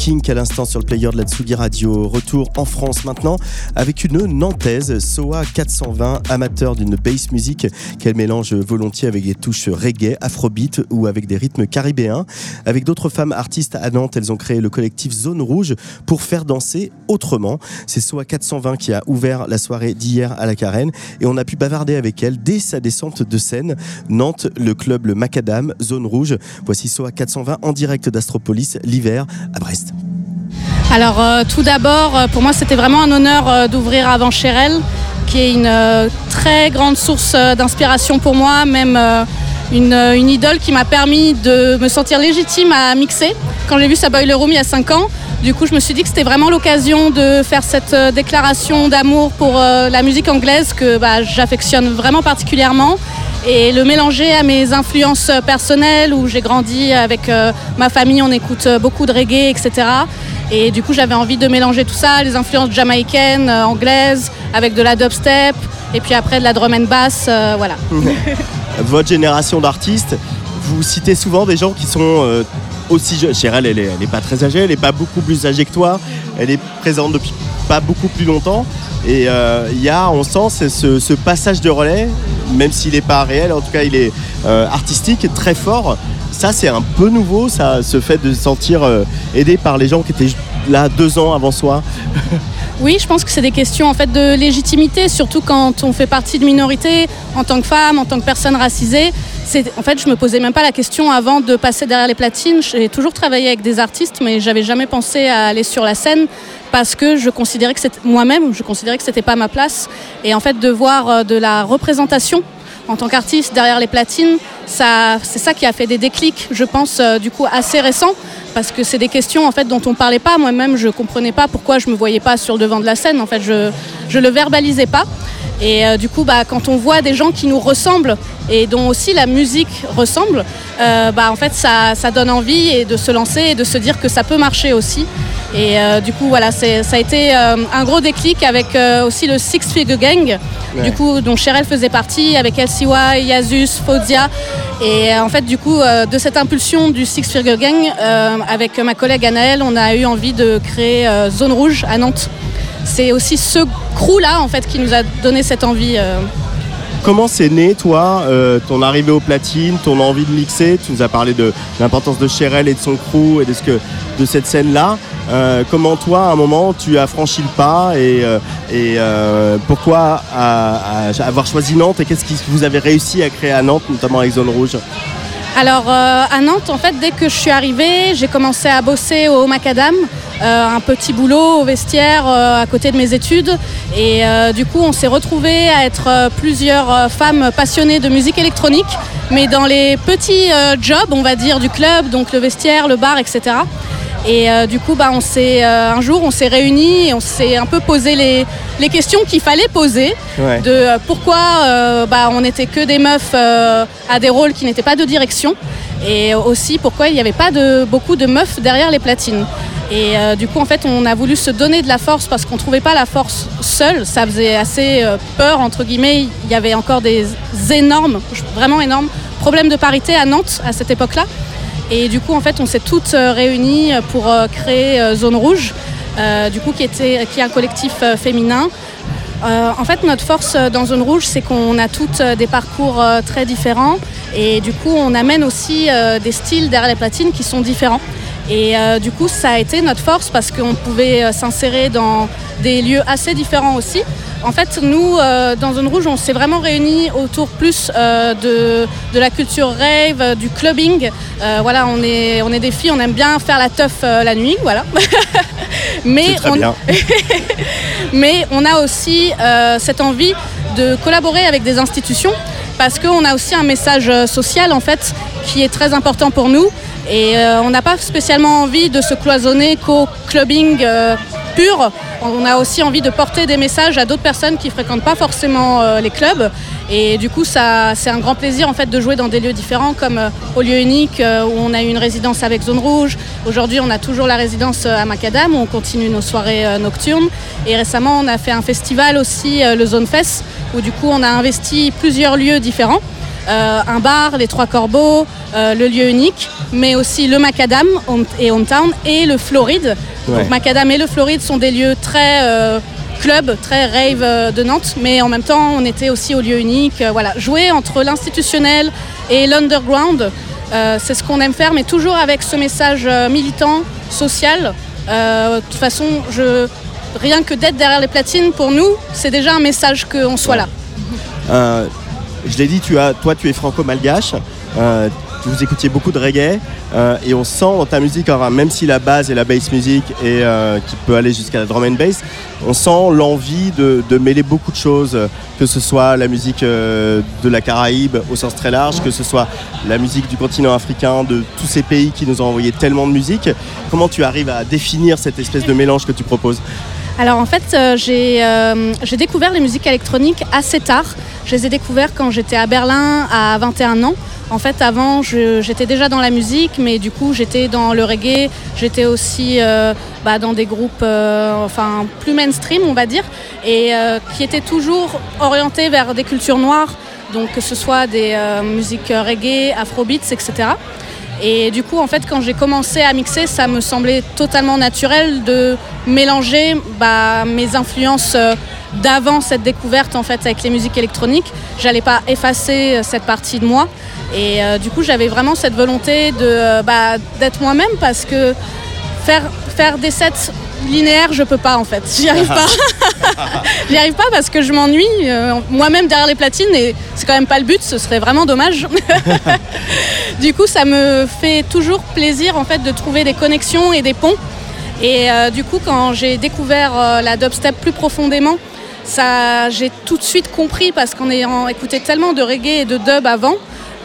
King à l'instant sur le player de la Tsugi Radio. Retour en France maintenant avec une Nantaise, Soa 420, amateur d'une bass music qu'elle mélange volontiers avec des touches reggae, afrobeat ou avec des rythmes caribéens. Avec d'autres femmes artistes à Nantes, elles ont créé le collectif Zone Rouge pour faire danser autrement. C'est Soa 420 qui a ouvert la soirée d'hier à la Carène et on a pu bavarder avec elle dès sa descente de scène. Nantes, le club Le Macadam, Zone Rouge. Voici Soa 420 en direct d'Astropolis l'hiver à Brest. Alors euh, tout d'abord, euh, pour moi c'était vraiment un honneur euh, d'ouvrir avant Cherel, qui est une très grande source d'inspiration pour moi, même une, euh, une idole qui m'a permis de me sentir légitime à mixer. Quand j'ai vu sa Boiler Room il y a 5 ans, du coup je me suis dit que c'était vraiment l'occasion de faire cette euh, déclaration d'amour pour euh, la musique anglaise que bah, j'affectionne vraiment particulièrement et le mélanger à mes influences personnelles où j'ai grandi avec ma famille, on écoute beaucoup de reggae, etc. Et du coup, j'avais envie de mélanger tout ça, les influences jamaïcaines, anglaises, avec de la dubstep, et puis après de la drum and bass, voilà. Votre génération d'artistes, vous citez souvent des gens qui sont euh, aussi jeunes. Chérel, elle est, elle est pas très âgée, elle est pas beaucoup plus âgée que toi, elle est présente depuis pas beaucoup plus longtemps. Et euh, il y a, on sent ce, passage de relais, même s'il n'est pas réel, en tout cas il est euh, artistique, très fort. Ça, c'est un peu nouveau, ça, ce fait de se sentir aidé par les gens qui étaient là deux ans avant soi. Oui, je pense que c'est des questions en fait de légitimité, surtout quand on fait partie de minorité, en tant que femme, en tant que personne racisée. En fait, je me posais même pas la question avant de passer derrière les platines. J'ai toujours travaillé avec des artistes, mais j'avais jamais pensé à aller sur la scène parce que je considérais que c'était moi-même, je considérais que c'était pas ma place. Et en fait, de voir euh, de la représentation en tant qu'artiste derrière les platines, c'est ça qui a fait des déclics, je pense, euh, du coup assez récents, parce que c'est des questions en fait dont on parlait pas. Moi-même, je comprenais pas pourquoi je me voyais pas sur le devant de la scène. En fait, je je le verbalisais pas. Et euh, du coup, bah, quand on voit des gens qui nous ressemblent et dont aussi la musique ressemble, euh, bah, en fait, ça, ça donne envie et de se lancer et de se dire que ça peut marcher aussi. Et euh, du coup, voilà, ça a été un gros déclic avec aussi le Six Figure Gang, Ouais. du coup, dont Cheryl faisait partie, avec LCY, Yazus, Fodia. Et en fait, du coup, de cette impulsion du Six Figure Gang, avec ma collègue Anaëlle, on a eu envie de créer Zone Rouge à Nantes. C'est aussi ce crew-là, en fait, qui nous a donné cette envie. euh, Comment c'est né, toi, euh, ton arrivée aux platines, ton envie de mixer? Tu nous as parlé de l'importance de Cherel et de son crew et de, ce que, de cette scène-là. Euh, comment, toi, à un moment, tu as franchi le pas et, euh, et pourquoi à- à- avoir choisi Nantes et qu'est-ce que vous avez réussi à créer à Nantes, notamment avec Zone Rouge? Alors euh, à Nantes, en fait, dès que je suis arrivée, j'ai commencé à bosser au Macadam, un petit boulot au vestiaire euh, à côté de mes études. Et euh, du coup, on s'est retrouvés à être euh, plusieurs euh, femmes passionnées de musique électronique, mais dans les petits euh, jobs, on va dire, du club, donc le vestiaire, le bar, etc. Et euh, du coup, bah, on s'est, euh, un jour, on s'est réunis et on s'est un peu posé les, les questions qu'il fallait poser Ouais. de euh, pourquoi euh, bah, on n'était que des meufs euh, à des rôles qui n'étaient pas de direction et aussi pourquoi il n'y avait pas de, beaucoup de meufs derrière les platines. Et euh, du coup, en fait, on a voulu se donner de la force parce qu'on trouvait pas la force seule. Ça faisait assez euh, peur, entre guillemets. Il y avait encore des énormes, vraiment énormes, problèmes de parité à Nantes à cette époque-là. Et du coup, en fait, on s'est toutes euh, réunies pour créer Zone Rouge, du coup, qui, était, qui est un collectif féminin. En fait, notre force dans Zone Rouge, c'est qu'on a toutes des parcours très différents. Et du coup, on amène aussi des styles derrière les platines qui sont différents. Et euh, du coup, ça a été notre force parce qu'on pouvait euh, s'insérer dans des lieux assez différents aussi. En fait, nous, euh, dans Zone Rouge, on s'est vraiment réunis autour plus euh, de, de la culture rave, du clubbing. Euh, voilà, on est, on est des filles, on aime bien faire la teuf la nuit, voilà. Mais C'est très on, bien. mais on a aussi cette envie de collaborer avec des institutions parce qu'on a aussi un message euh, social en fait qui est très important pour nous et euh, on n'a pas spécialement envie de se cloisonner qu'au clubbing euh, pur. On a aussi envie de porter des messages à d'autres personnes qui fréquentent pas forcément les clubs et du coup ça c'est un grand plaisir en fait de jouer dans des lieux différents comme euh, au lieu unique euh, où on a eu une résidence avec Zone Rouge. Aujourd'hui on a toujours la résidence euh, à Macadam où on continue nos soirées euh, nocturnes et récemment on a fait un festival aussi le Zone Fest où du coup on a investi plusieurs lieux différents. Un bar, les Trois Corbeaux, le lieu unique, mais aussi le Macadam et Hometown et le Floride. Ouais. Donc Macadam et le Floride sont des lieux très club, très rave euh, de Nantes, mais en même temps on était aussi au lieu unique. euh, voilà, jouer entre l'institutionnel et l'underground, euh, c'est ce qu'on aime faire, mais toujours avec ce message militant, social. De toute façon, rien que d'être derrière les platines, pour nous, c'est déjà un message qu'on soit là. Je l'ai dit, tu as, toi tu es franco-malgache, vous écoutiez beaucoup de reggae euh, et on sent dans ta musique, même si la base est la bass music et euh, qui peut aller jusqu'à la drum and bass, on sent l'envie de, mêler beaucoup de choses, que ce soit la musique euh, de la Caraïbe au sens très large, que ce soit la musique du continent africain, de tous ces pays qui nous ont envoyé tellement de musique. Comment tu arrives à définir cette espèce de mélange que tu proposes? Alors en fait, euh, j'ai euh, j'ai découvert les musiques électroniques assez tard. Je les ai découvertes quand j'étais à Berlin à 21 ans. En fait, avant, j'étais déjà dans la musique, mais du coup, j'étais dans le reggae. J'étais aussi euh, bah, dans des groupes plus mainstream, on va dire, et qui étaient toujours orientés vers des cultures noires, donc que ce soit des musiques reggae, afrobeats, etc. Et du coup, en fait, quand j'ai commencé à mixer, ça me semblait totalement naturel de mélanger bah, mes influences euh, d'avant cette découverte en fait avec les musiques électroniques. J'allais pas effacer euh, cette partie de moi. Et euh, du coup, j'avais vraiment cette volonté bah, d'être moi-même parce que faire des sets linéaires, je peux pas en fait. J'y arrive pas. J'y arrive pas parce que je m'ennuie euh, moi-même derrière les platines et c'est quand même pas le but. Ce serait vraiment dommage. du coup, ça me fait toujours plaisir en fait de trouver des connexions et des ponts. Et euh, du coup, quand j'ai découvert euh, la dubstep plus profondément, ça, j'ai tout de suite compris parce qu'en ayant écouté tellement de reggae et de dub avant,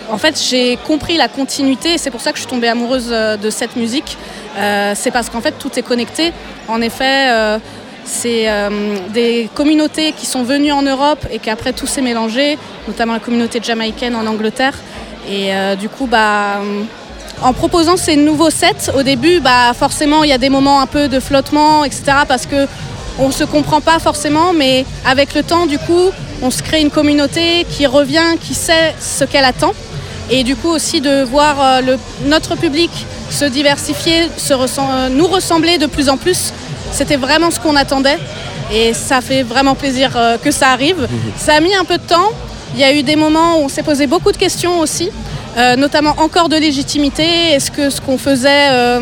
en fait, j'ai compris la continuité et c'est pour ça que je suis tombée amoureuse de cette musique. Euh, c'est parce qu'en fait, tout est connecté. En effet, euh, c'est euh, des communautés qui sont venues en Europe et qu'après tout s'est mélangé, notamment la communauté jamaïcaine en Angleterre. Et du coup, bah, en proposant ces nouveaux sets, au début, bah, forcément, il y a des moments un peu de flottement, etc. Parce que on se comprend pas forcément, mais avec le temps, du coup, on se crée une communauté qui revient, qui sait ce qu'elle attend. Et du coup aussi de voir notre public se diversifier, se ressem- euh, nous ressembler de plus en plus, c'était vraiment ce qu'on attendait. Et ça fait vraiment plaisir euh, que ça arrive. Ça a mis un peu de temps. Il y a eu des moments où on s'est posé beaucoup de questions aussi, euh, notamment encore de légitimité. Est-ce que ce qu'on faisait, euh,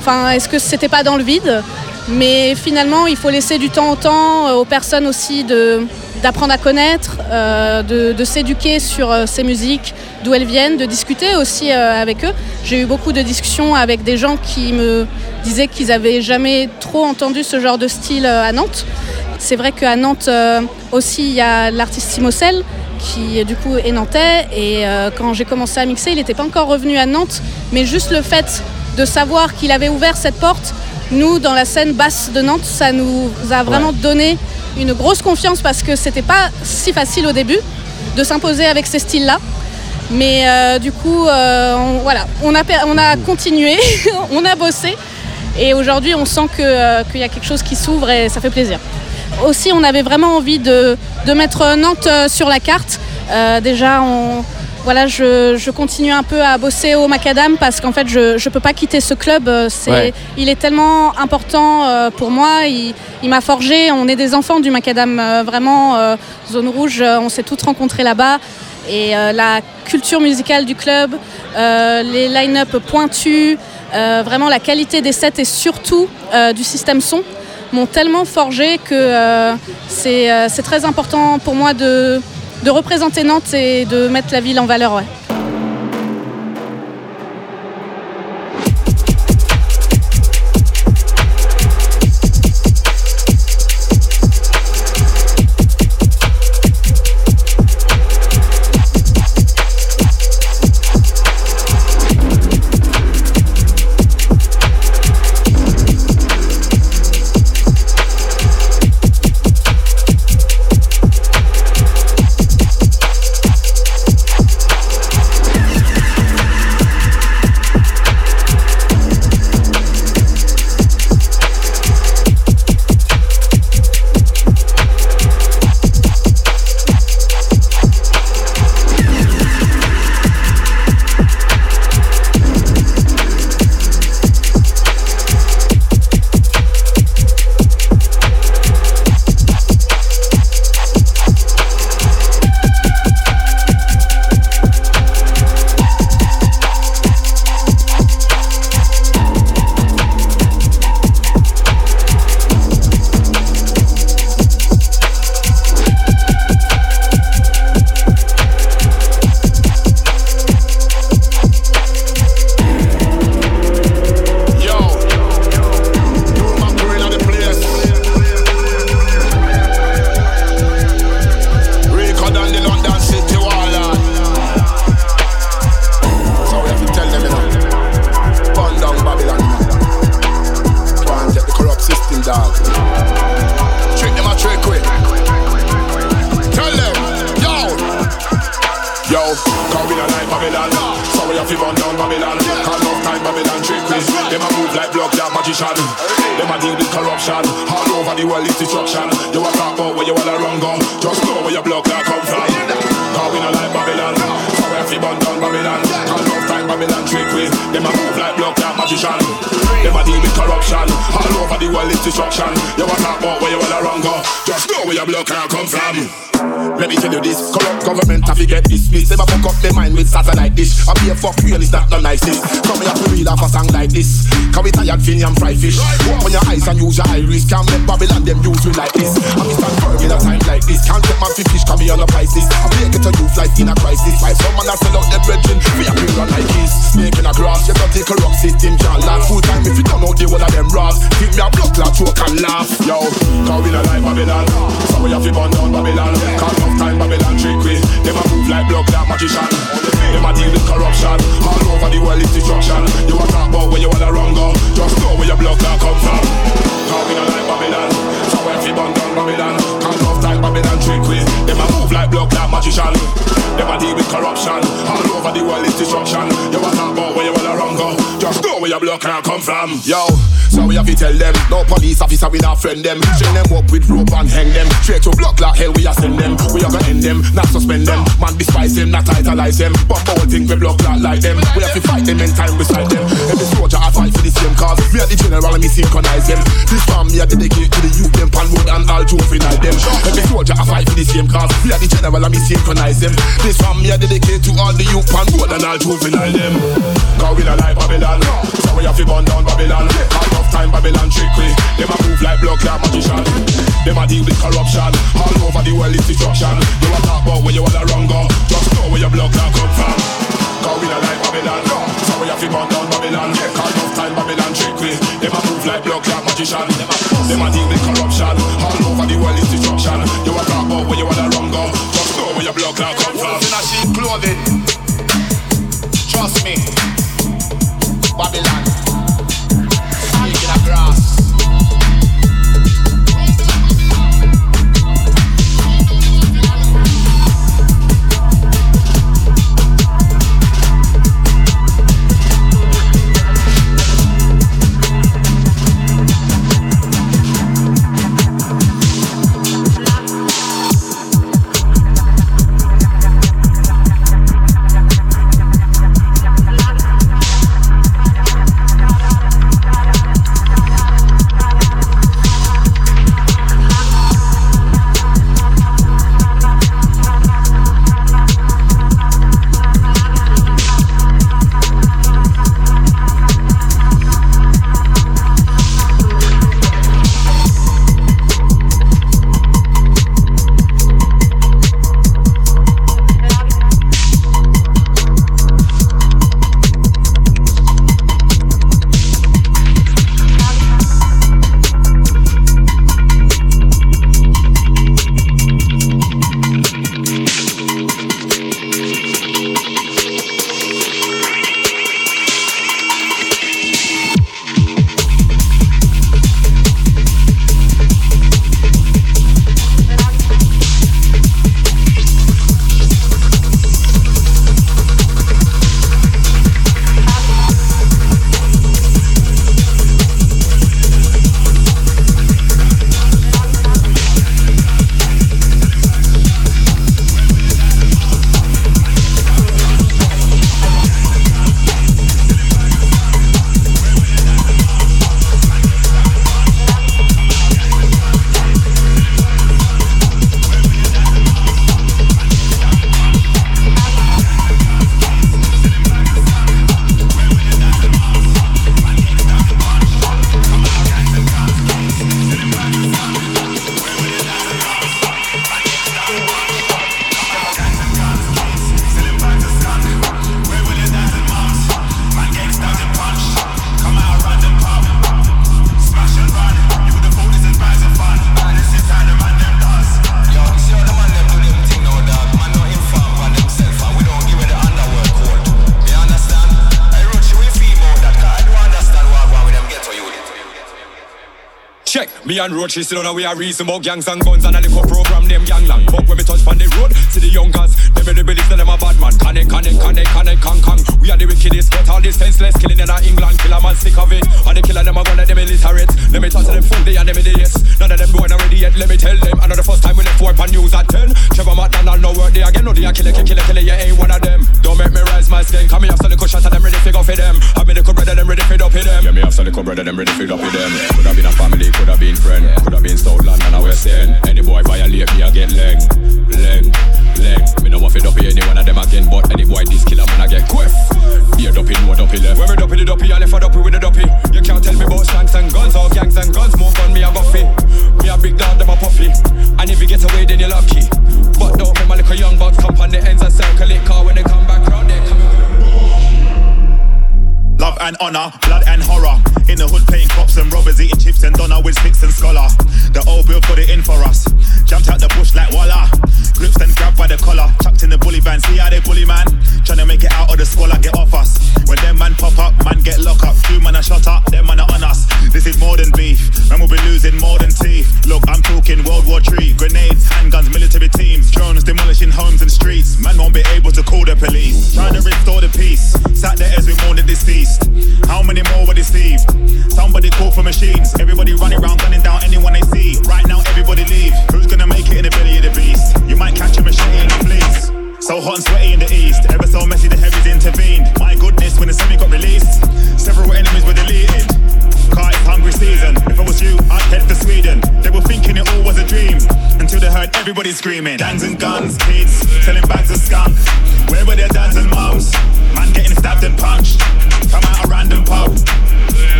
enfin, est-ce que c'était pas dans le vide? Mais finalement, il faut laisser du temps au temps, aux personnes aussi de d'apprendre à connaître, euh, de, s'éduquer sur euh, ces musiques, d'où elles viennent, de discuter aussi euh, avec eux. J'ai eu beaucoup de discussions avec des gens qui me disaient qu'ils avaient jamais trop entendu ce genre de style à Nantes. C'est vrai qu'à Nantes aussi, il y a l'artiste Simocel qui du coup est nantais et quand j'ai commencé à mixer, il n'était pas encore revenu à Nantes, mais juste le fait de savoir qu'il avait ouvert cette porte, nous dans la scène basse de Nantes, ça nous a vraiment donné une grosse confiance parce que c'était pas si facile au début de s'imposer avec ces styles-là. Mais euh, du coup, euh, on, voilà, on a, per- on a continué, on a bossé Et aujourd'hui, on sent que, euh, qu'il y a quelque chose qui s'ouvre et ça fait plaisir. Aussi, on avait vraiment envie de, de mettre Nantes sur la carte. Déjà, on, voilà, je, je continue un peu à bosser au Macadam parce qu'en fait, je ne peux pas quitter ce club. C'est, Ouais. Il est tellement important euh, pour moi. Il, il m'a forgé. On est des enfants du Macadam, euh, vraiment. euh, zone rouge, on s'est tous rencontrés là-bas. Et la culture musicale du club, les line-up pointus, vraiment la qualité des sets et surtout du système son m'ont tellement forgé que c'est c'est très important pour moi de, de représenter Nantes et de mettre la ville en valeur. We burn down Babylon. Cause enough time Babylon trick we Them a move like blood clot magician. Them a deal with corruption. All over the world it's destruction. You a talk about where you wanna run go Just know where your blood clot come from. Cause we not like Babylon. So we to burn down Babylon. Cause enough time Babylon trick we Them a move like blood clot magician. Them a deal with corruption. All over the world it's destruction. You a talk about where you wanna run go Just know where your blood clot come from let me tell you this, corrupt government have to get dismissed. Them a fuck up their mind with satellite dish. I be a fuck real, it's not no nice this. Come here to read off a song like this. Can we tired fin and fry fish? Open your eyes and use your iris. Can't let Babylon them use me like this. I be stand firm in a time like this. Can't get man fi fish, come me on the prices. I be get a youth life in a crisis. Why some man sell out their brethren? We a bring on like this. In a grass, you got the corrupt system can't last. Full time if you don't know the one of them rats. Give me a blood clot, choke and laugh. Yo, cause we not like Babylon. So we have to burn down Babylon. Cause enough time Babylon trick we. Them a move like blood clot magician. Them a deal with corruption. All over the world it's destruction. You a talk about where you wanna run go. Just know where your blood clot come from. Not like Babylon. So we have to Babylon. Babylon trick we. Them a move like blood clot magician. Them a deal with corruption. All over the world it's destruction. You a talk about where you wanna run go. Just know where your blood clot come from. Yo, so we have to tell them. No police officer we not friend them. Chain them up with rope and hang them. Straight to block like hell we a send them. We a gonna end them, not suspend them. Man despise them, not idolize them. But whole thing we block like like them. We have to fight them in time beside them. Every soldier I fight for the same cause. Me and the general and me synchronize them. This farm me a dedicate to the youth them pan road and all to them. Every soldier I fight for the same cause. Me and the general and me synchronize them. This farm me a dedicate to all the youth pan road and all finite them. Cause we not like Babylon. So we have to burn down Babylon. All enough time Babylon trick we. Them a move like blood clot magician. Them a deal with corruption. All over the world it's destruction. You a talk about where you wanna run go. Just know where your blood clot come from. Cause we not like Babylon. So we have to burn down Babylon. Cause enough time Babylon trick we. Them a move like blood clot magician. Them a deal with corruption. All over the world it's destruction. You a talk about where you wanna run go. Just know where your blood clot come from. In a sheep clothing. Trust me. And Roach, she still know we are reason about gangs and guns and a little program named Gangland. But when we touch on the road, see the young guns, them really believe that them a bad man. Connect, connect, connect, connect, kang, kang. We are the wickedest, but all this senseless killing in our England. Kill a man sick of it. And the killer them a gonna them illiterate. Let me talk to them full day and them idiots. None of them born already yet, let me tell them. The first time we left work on news at 10. Trevor McDonald, no word they again. No, they a killer, killer, killer, killer, you ain't one of them. Don't make me rise my skin. Come some little shot and them ready to go for them. Me the good brother, them ready to feed up with them. Yeah, me have some little brother, them ready to feed up with them. Could have been a family, could have been friend. Could have been Southland and a West End. Any boy violate me, I get leg. Leg, leg. Me no want to up any one of them again. But any boy this killer man, I get quiff. Here dopey, no dopey left. When we dopey the dopey, I left a dopey with the dopey. You can't tell me about shanks and guns or gangs and guns. More gun, me a buffy. Me a big dog, them a puffy. And if you get away, then you're lucky. But don't make my little young bucks come on the ends and circle it. Car when they come back round, they come Love and honor, blood and horror. In the hood playing cops and robbers, eating chips and doner with sticks and scholar. The old bill put it in for us. Jumped out the bush like voila. Grips and grabbed by the collar. Chucked in the bully van. See how they bully man? Trying to make it out of the squalor, get off us. When them man pop up, man get locked up. Two man are shot up, them man are on us. This is more than beef. Man will be losing more than teeth. Look, I'm talking World War III. Grenades, handguns, military teams. Drones demolishing homes and streets. Man won't be able to call the police. Trying to restore the peace. Sat there as we mourn the deceased. How many more were deceived? Somebody call for machines. Everybody running around, gunning down anyone they see. Right now, everybody leave. Who's gonna make it in the belly of the beast? You might catch a machete in the fleece. So hot and sweaty in the east. Ever so messy, the heavies intervened. My goodness, when the semi got released, several enemies were deleted. Car it's hungry season. If I was you, I'd head for Sweden. They were thinking it all was a dream until they heard everybody screaming. Gangs and guns, kids selling bags of skunk. Where were their dads and mums? Man getting stabbed and punched. Come out a random pub,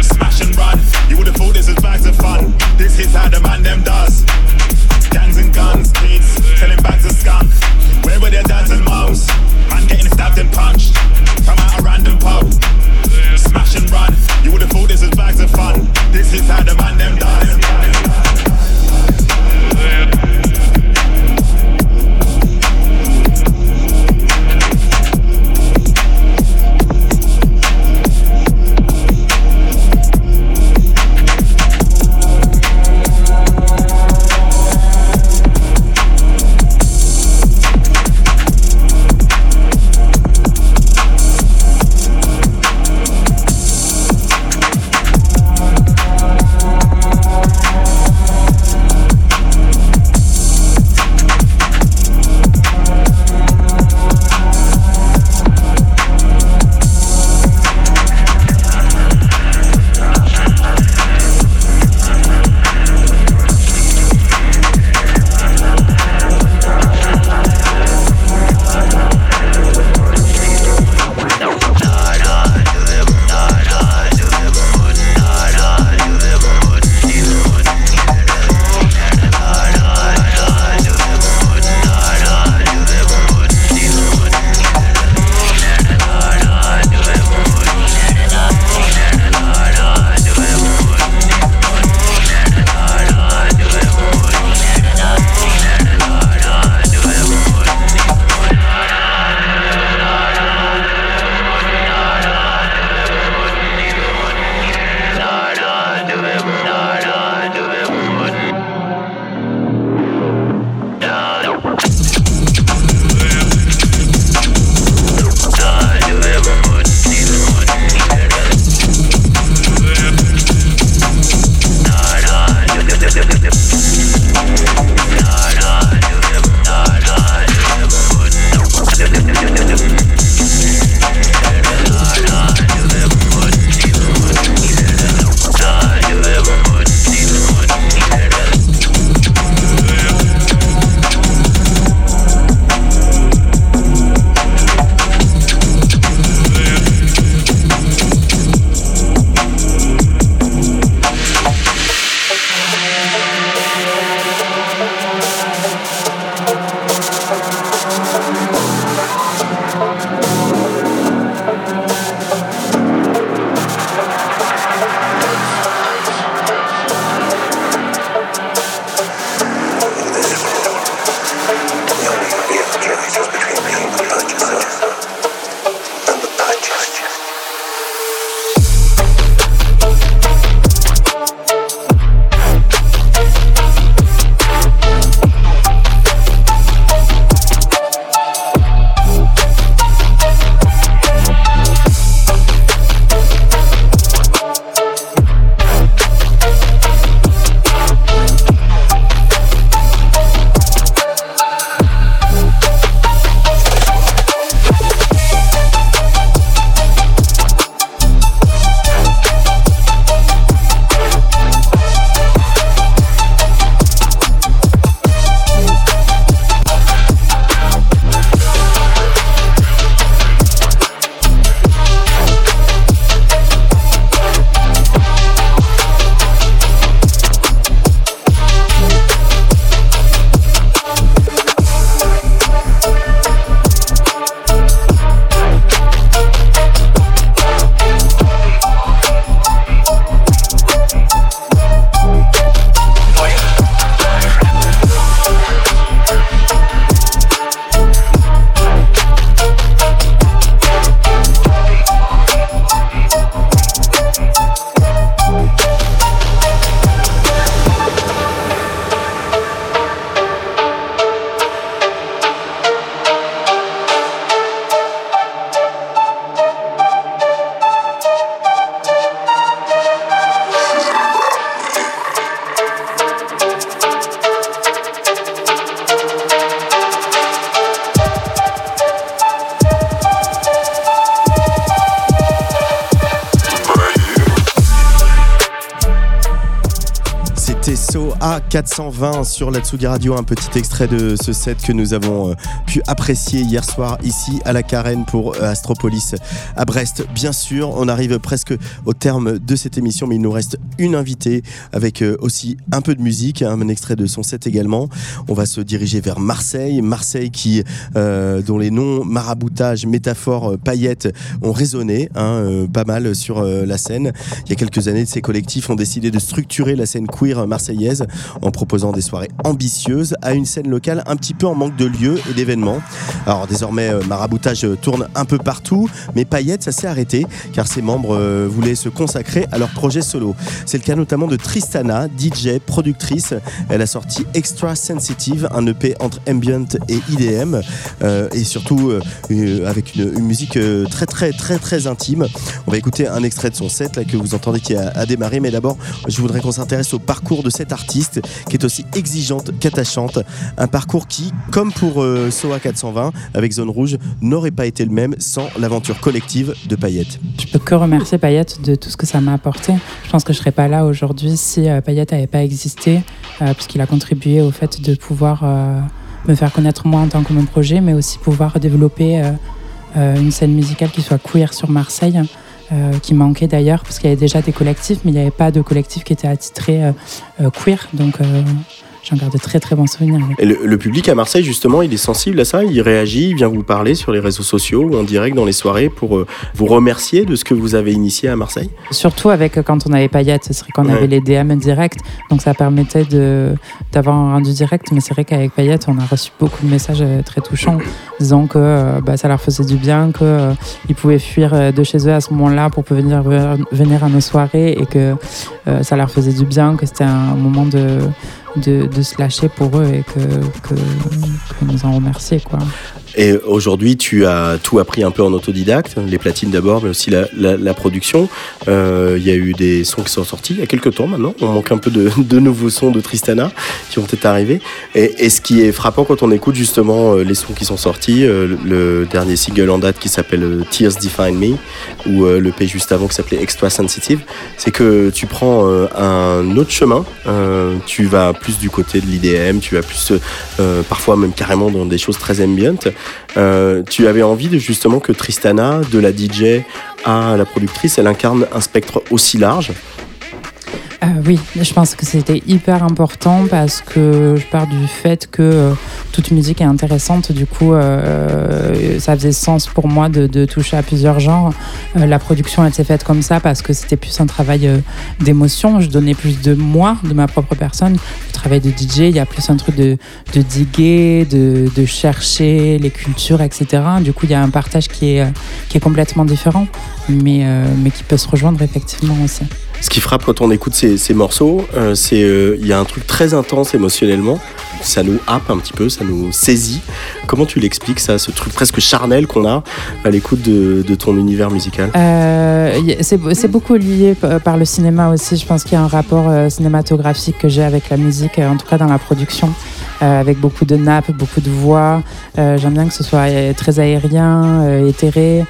smash and run. You would have thought this was bags of fun. This is how the man them does. Gangs and guns, kids selling bags of skunk. Where were their dads and mums? Man getting stabbed and punched. Come out a random pub, smash and run. You would have thought this was bags of fun. This is how the man them does. A420 sur la Tsugi Radio, un petit extrait de ce set que nous avons euh, pu apprécier hier soir ici à la Carène pour euh, Astropolis à Brest. Bien sûr, on arrive presque au terme de cette émission, mais il nous reste une invitée avec euh, aussi un peu de musique, un extrait de son set également. On va se diriger vers Marseille, Marseille qui, dont les noms maraboutage, métaphores, euh, paillettes ont résonné hein, pas mal sur la scène. Il y a quelques années, ces collectifs ont décidé de structurer la scène queer marseillaise en proposant des soirées ambitieuses à une scène locale un petit peu en manque de lieux et d'événements. Alors désormais, euh, Maraboutage euh, tourne un peu partout, mais Paillettes, ça s'est arrêté car ses membres euh, voulaient se consacrer à leur projet solo. C'est le cas notamment de Tristana, DJ, productrice. Elle a sorti Extra Sensitive, un EP entre ambient et IDM, et surtout avec une, musique très très très très intime. On va écouter un extrait de son set là que vous entendez qui a, a démarré, mais d'abord je voudrais qu'on s'intéresse au parcours de cette artiste qui est aussi exigeante qu'attachante. Un parcours qui, comme pour euh, SOA 420 avec Zone Rouge, n'aurait pas été le même sans l'aventure collective de Payette. Je peux que remercier Payette de tout ce que ça m'a apporté. Je pense que je serais pas là aujourd'hui si euh, Payette n'avait pas existé, euh, puisqu'il a contribué au fait de pouvoir me faire connaître moi en tant que mon projet, mais aussi pouvoir développer une scène musicale qui soit queer sur Marseille. Euh, qui manquait d'ailleurs parce qu'il y avait déjà des collectifs mais il n'y avait pas de collectif qui était attitré euh, euh, queer. Donc j'en garde de très très bons souvenirs. oui. Et le, le public à Marseille, justement, il est sensible à ça, il réagit, il vient vous parler sur les réseaux sociaux ou en direct dans les soirées pour euh, vous remercier de ce que vous avez initié à Marseille? Surtout avec euh, quand on avait Payette, ce serait qu'on Ouais. avait les DM direct, donc ça permettait d'avoir un rendu direct. Mais c'est vrai qu'avec Payette, on a reçu beaucoup de messages euh, très touchants, disant que euh, bah, ça leur faisait du bien, euh, ils pouvaient fuir de chez eux à ce moment-là pour venir venir à nos soirées et que ça leur faisait du bien, que c'était un moment de de, de se lâcher pour eux et que, que, que nous en remercier quoi. Et aujourd'hui, tu as tout appris un peu en autodidacte, les platines d'abord, mais aussi la, la- la production. Euh, Il y a eu des sons qui sont sortis il y a quelques temps maintenant. On manque un peu de, de nouveaux sons de Tristana qui ont peut-être arrivé. Et, et ce qui est frappant quand on écoute justement euh, les sons qui sont sortis, euh, le dernier single en date qui s'appelle Tears Define Me, ou le P juste avant qui s'appelait Extra Sensitive, c'est que tu prends un autre chemin. Tu vas plus du côté de l'IDM, tu vas plus euh, parfois même carrément dans des choses très ambient. Euh, tu avais envie de justement que Tristana, de la DJ à la productrice, elle incarne un spectre aussi large. Euh, oui, je pense que c'était hyper important parce que je pars du fait que euh, toute musique est intéressante. Du coup, euh, ça faisait sens pour moi de, toucher à plusieurs genres. La production elle s'est faite comme ça parce que c'était plus un travail d'émotion. Je donnais plus de moi, de ma propre personne. Le travail de DJ, il y a plus un truc de, diguer, de, chercher les cultures, etc. Du coup, il y a un partage qui est, complètement différent, mais, mais qui peut se rejoindre effectivement aussi. Ce qui frappe quand on écoute ces, morceaux, euh, c'est euh, il y a un truc très intense émotionnellement. Ça nous happe un petit peu, ça nous saisit. Comment tu l'expliques ça, ce truc presque charnel qu'on a à l'écoute de, ton univers musical? Euh, c'est beaucoup lié par le cinéma aussi. Je pense qu'il y a un rapport euh, cinématographique que j'ai avec la musique, euh, en tout cas dans la production, euh, avec beaucoup de nappes, beaucoup de voix. Euh, J'aime bien que ce soit euh, très aérien, euh, éthéré.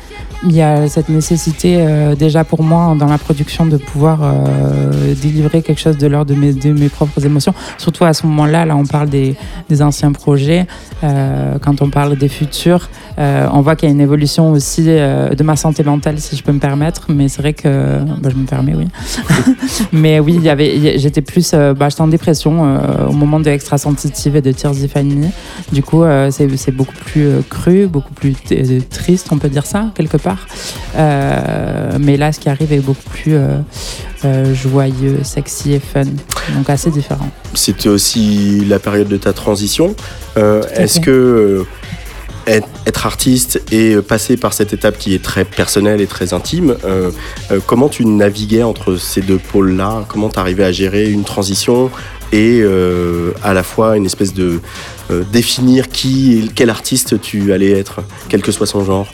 Il y a cette nécessité euh, déjà pour moi dans la production de pouvoir euh, délivrer quelque chose de l'ordre de mes, de mes propres émotions. Surtout à ce moment-là, là on parle des, des anciens projets. Euh, quand on parle des futurs, on voit qu'il y a une évolution aussi de ma santé mentale, si je peux me permettre. Mais c'est vrai que bah, je me permets, oui. mais oui, y avait, j'étais plus, bah, j'étais en dépression au moment de Extra Sensitive et de Tears Me. Du coup, c'est beaucoup plus cru, beaucoup plus triste, on peut dire ça quelque part. Euh, mais là, ce qui arrive est beaucoup plus euh, euh, joyeux, sexy et fun. Donc assez différent. C'était aussi la période de ta transition. Est-ce que être, artiste et passer par cette étape qui est très personnelle et très intime, euh, euh, comment tu naviguais entre ces deux pôles-là? Comment tu arrivais à gérer une transition et euh, à la fois une espèce de euh, définir qui, quel artiste tu allais être, quel que soit son genre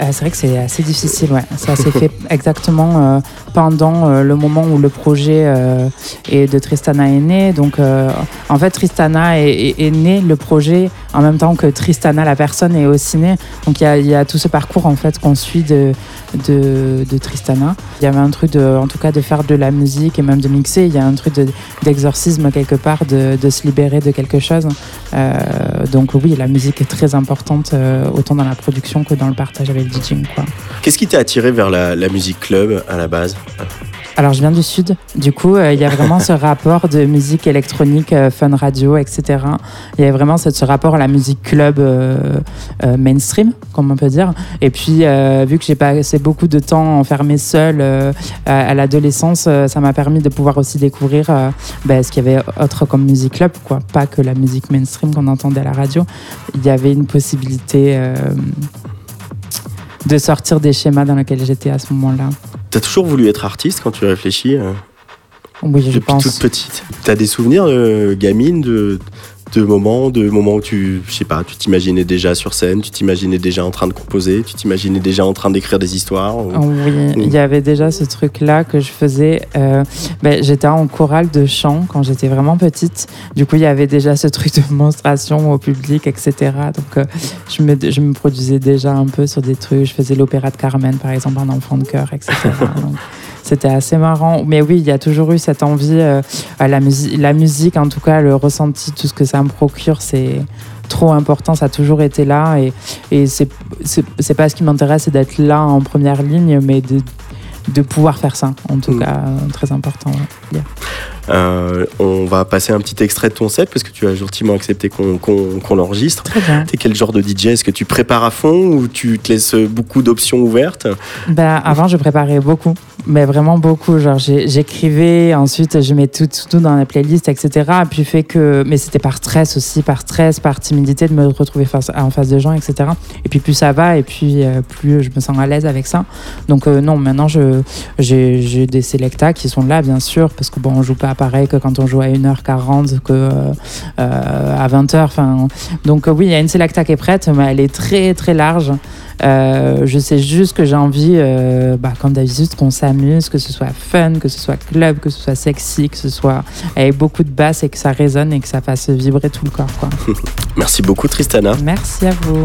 Euh, c'est vrai que c'est assez difficile, ouais. Ça s'est fait exactement euh, pendant le moment où le projet est de Tristana est né. Donc, en fait, Tristana est, est- est né, le projet, en même temps que Tristana, la personne, est au ciné. Donc il y a, il y a tout ce parcours en fait qu'on suit de, de, de Tristana. Il y avait un truc de, en tout cas, de faire de la musique et même de mixer. Il y a un truc de- d'exorcisme quelque part, de, de se libérer de quelque chose. Euh, Uh, donc oui, la musique est très importante euh, autant dans la production que dans le partage avec le DJing. Qu'est-ce qui t'a attiré vers la, la musique club à la base? Alors, je viens du Sud. Du coup, euh, il y a vraiment ce rapport de musique électronique, euh, fun radio, etc. Il y a vraiment ce, ce rapport à la musique club euh, mainstream, comme on peut dire. Et puis, vu que j'ai passé beaucoup de temps enfermée seule euh, à, à l'adolescence, ça m'a permis de pouvoir aussi découvrir ben, ce qu'il y avait autre comme musique club, quoi. Pas que la musique mainstream qu'on entendait à la radio. Il y avait une possibilité euh, de sortir des schémas dans lesquels j'étais à ce moment-là. T'as toujours voulu être artiste quand tu réfléchis euh, Oui, je depuis pense. toute petite. T'as des souvenirs de gamine, de, de moments, de moments où tu, je sais pas, tu t'imaginais déjà sur scène, tu t'imaginais déjà en train de composer, tu t'imaginais déjà en train d'écrire des histoires ou- Oui, il y avait déjà ce truc-là que je faisais. euh, ben, j'étais en chorale de chant quand j'étais vraiment petite. Du coup, il y avait déjà ce truc de démonstration au public, etc. Donc, euh, je, me, je me produisais déjà un peu sur des trucs. Je faisais l'opéra de Carmen, par exemple, en enfant de chœur, etc. Donc, c'était assez marrant. Mais oui, il y a toujours eu cette envie. euh, la, musique, en tout cas, le ressenti, tout ce que ça me procure, c'est trop important. Ça a toujours été là. Et, et c'est pas ce qui m'intéresse, c'est d'être là en première ligne, mais de, de pouvoir faire ça. En tout Mm. cas, euh, très important. ouais. Euh, on va passer un petit extrait de ton set parce que tu as gentiment accepté qu'on qu'on l'enregistre. Très bien. T'es quel genre de DJ Est-ce que tu prépares à fond ou tu te laisses beaucoup d'options ouvertes? Ben, avant, je préparais beaucoup, mais vraiment beaucoup. Genre, j'écrivais, ensuite, je mettais tout, tout, tout dans la playlist, etc. Puis fait que, mais c'était par stress aussi, par stress, par timidité de me retrouver face, en face de gens, etc. Et puis plus ça va, et puis euh, plus je me sens à l'aise avec ça. Donc euh, non, maintenant, je j'ai des selecta qui sont là, bien sûr, parce que bon, on joue pas pareil que quand on joue à 1h40 que euh, à 20h. Enfin, donc oui, il y a une selecta qui est prête, mais elle est très très large. Euh, je sais juste que j'ai envie, euh, bah, comme d'habitude, qu'on s'amuse, que ce soit fun, que ce soit club, que ce soit sexy, que ce soit avec beaucoup de basse et que ça résonne et que ça fasse vibrer tout le corps. Quoi. Merci beaucoup Tristana. Merci à vous.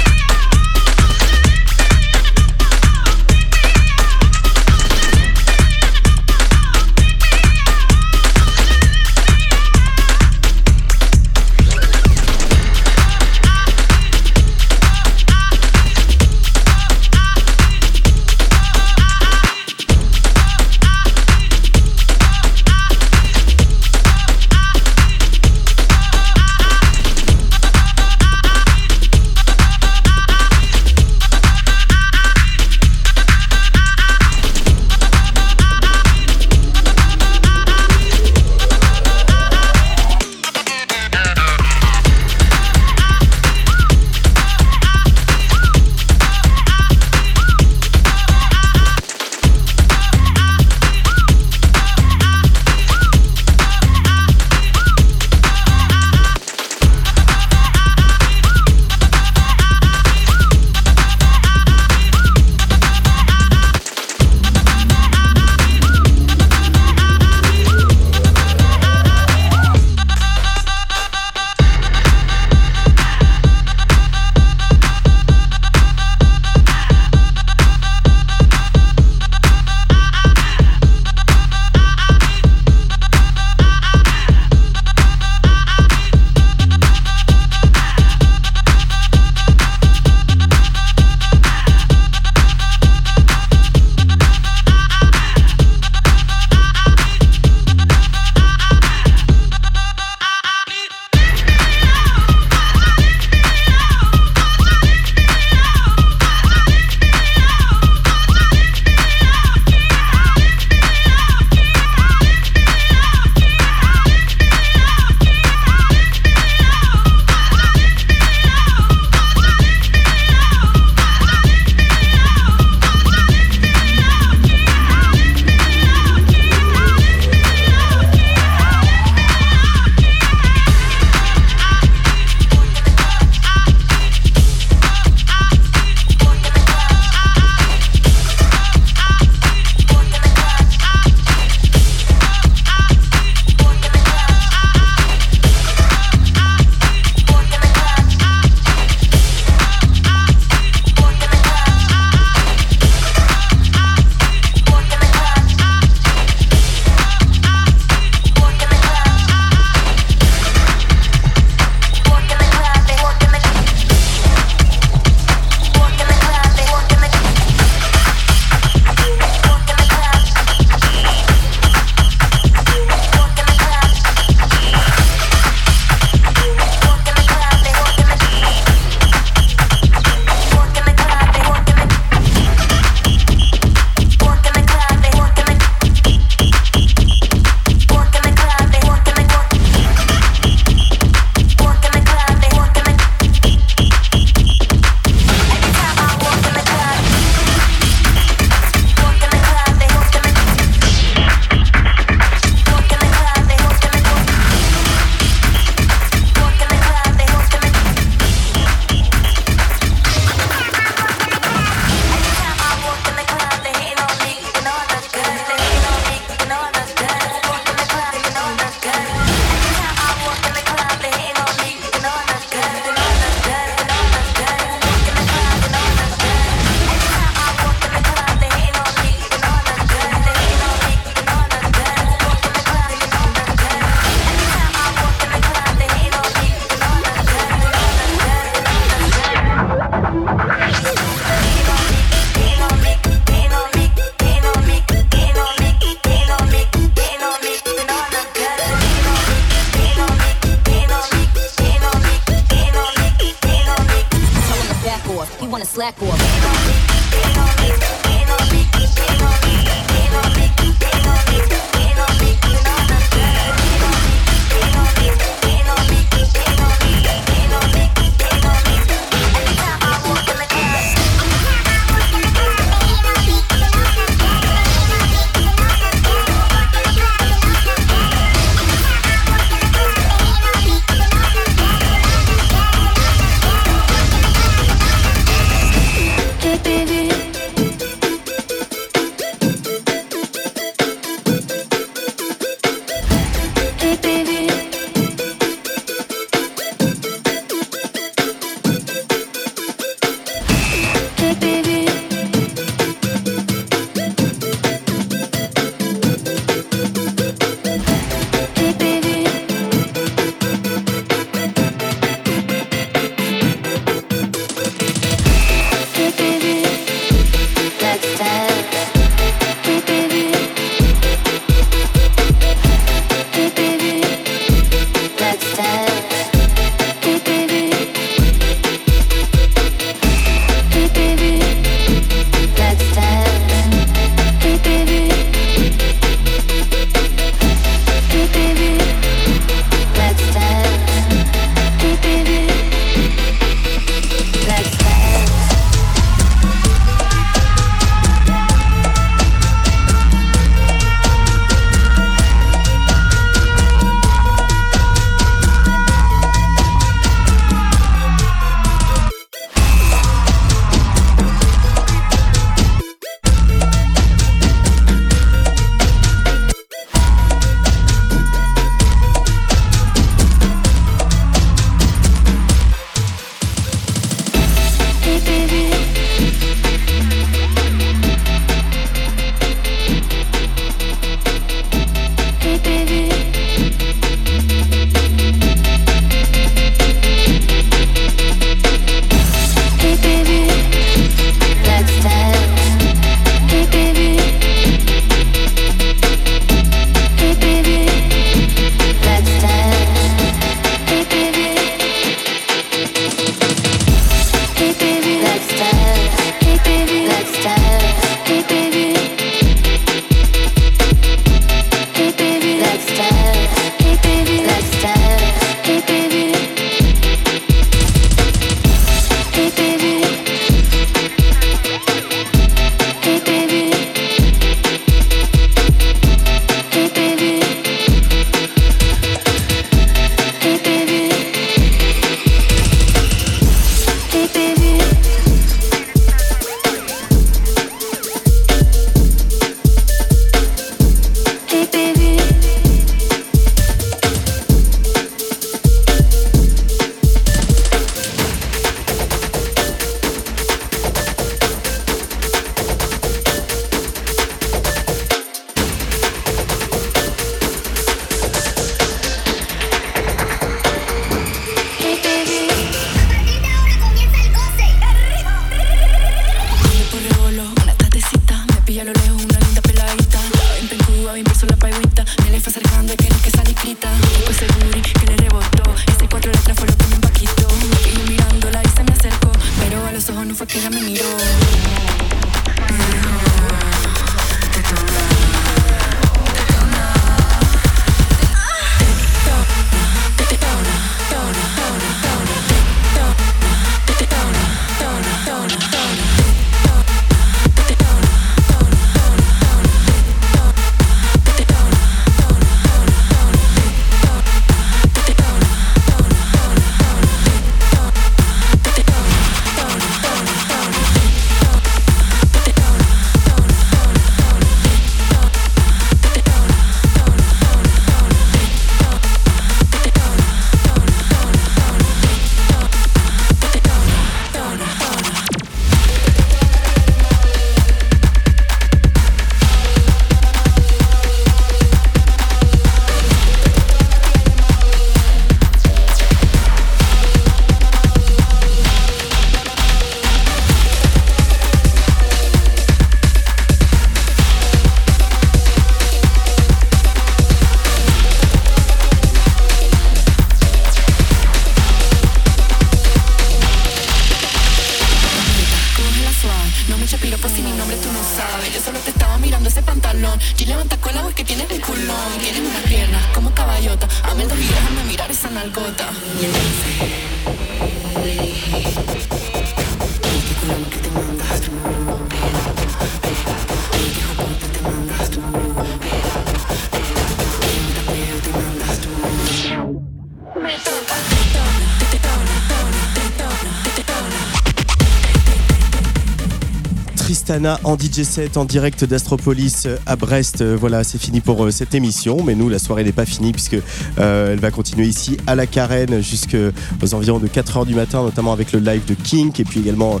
En DJ set en direct d'Astropolis euh, à Brest. Euh, Voilà, c'est fini pour euh, cette émission. Mais nous, la soirée n'est pas finie puisque elle va continuer ici à la Carène jusqu'aux environs de 4h du matin, notamment avec le live de Kink et puis également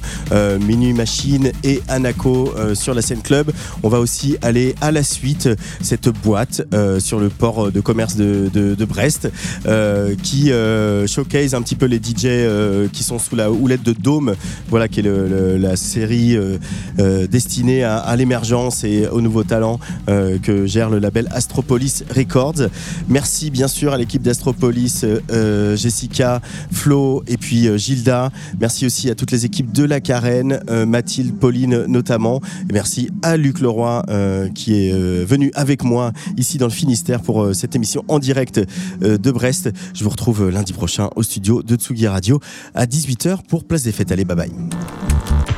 Minuit Machine et Anako euh, sur la scène club. On va aussi aller à la suite cette boîte sur le port de commerce de, Brest qui showcase un petit peu les DJ qui sont sous la houlette de Dome, voilà qui est le- la série destinée à, à l'émergence et aux nouveaux talents euh, que gère le label Astropolis Records. Merci bien sûr à l'équipe d'Astropolis, euh, euh, Jessica, Flo et puis Gilda. Merci aussi à toutes les équipes de la Carène, Mathilde, Pauline notamment. Et merci à Luc Leroy qui est venu avec moi ici dans le Finistère pour cette émission en direct de Brest. Je vous retrouve lundi prochain au studio de Tsugi Radio à 18h pour Place des Fêtes. Allez, bye bye.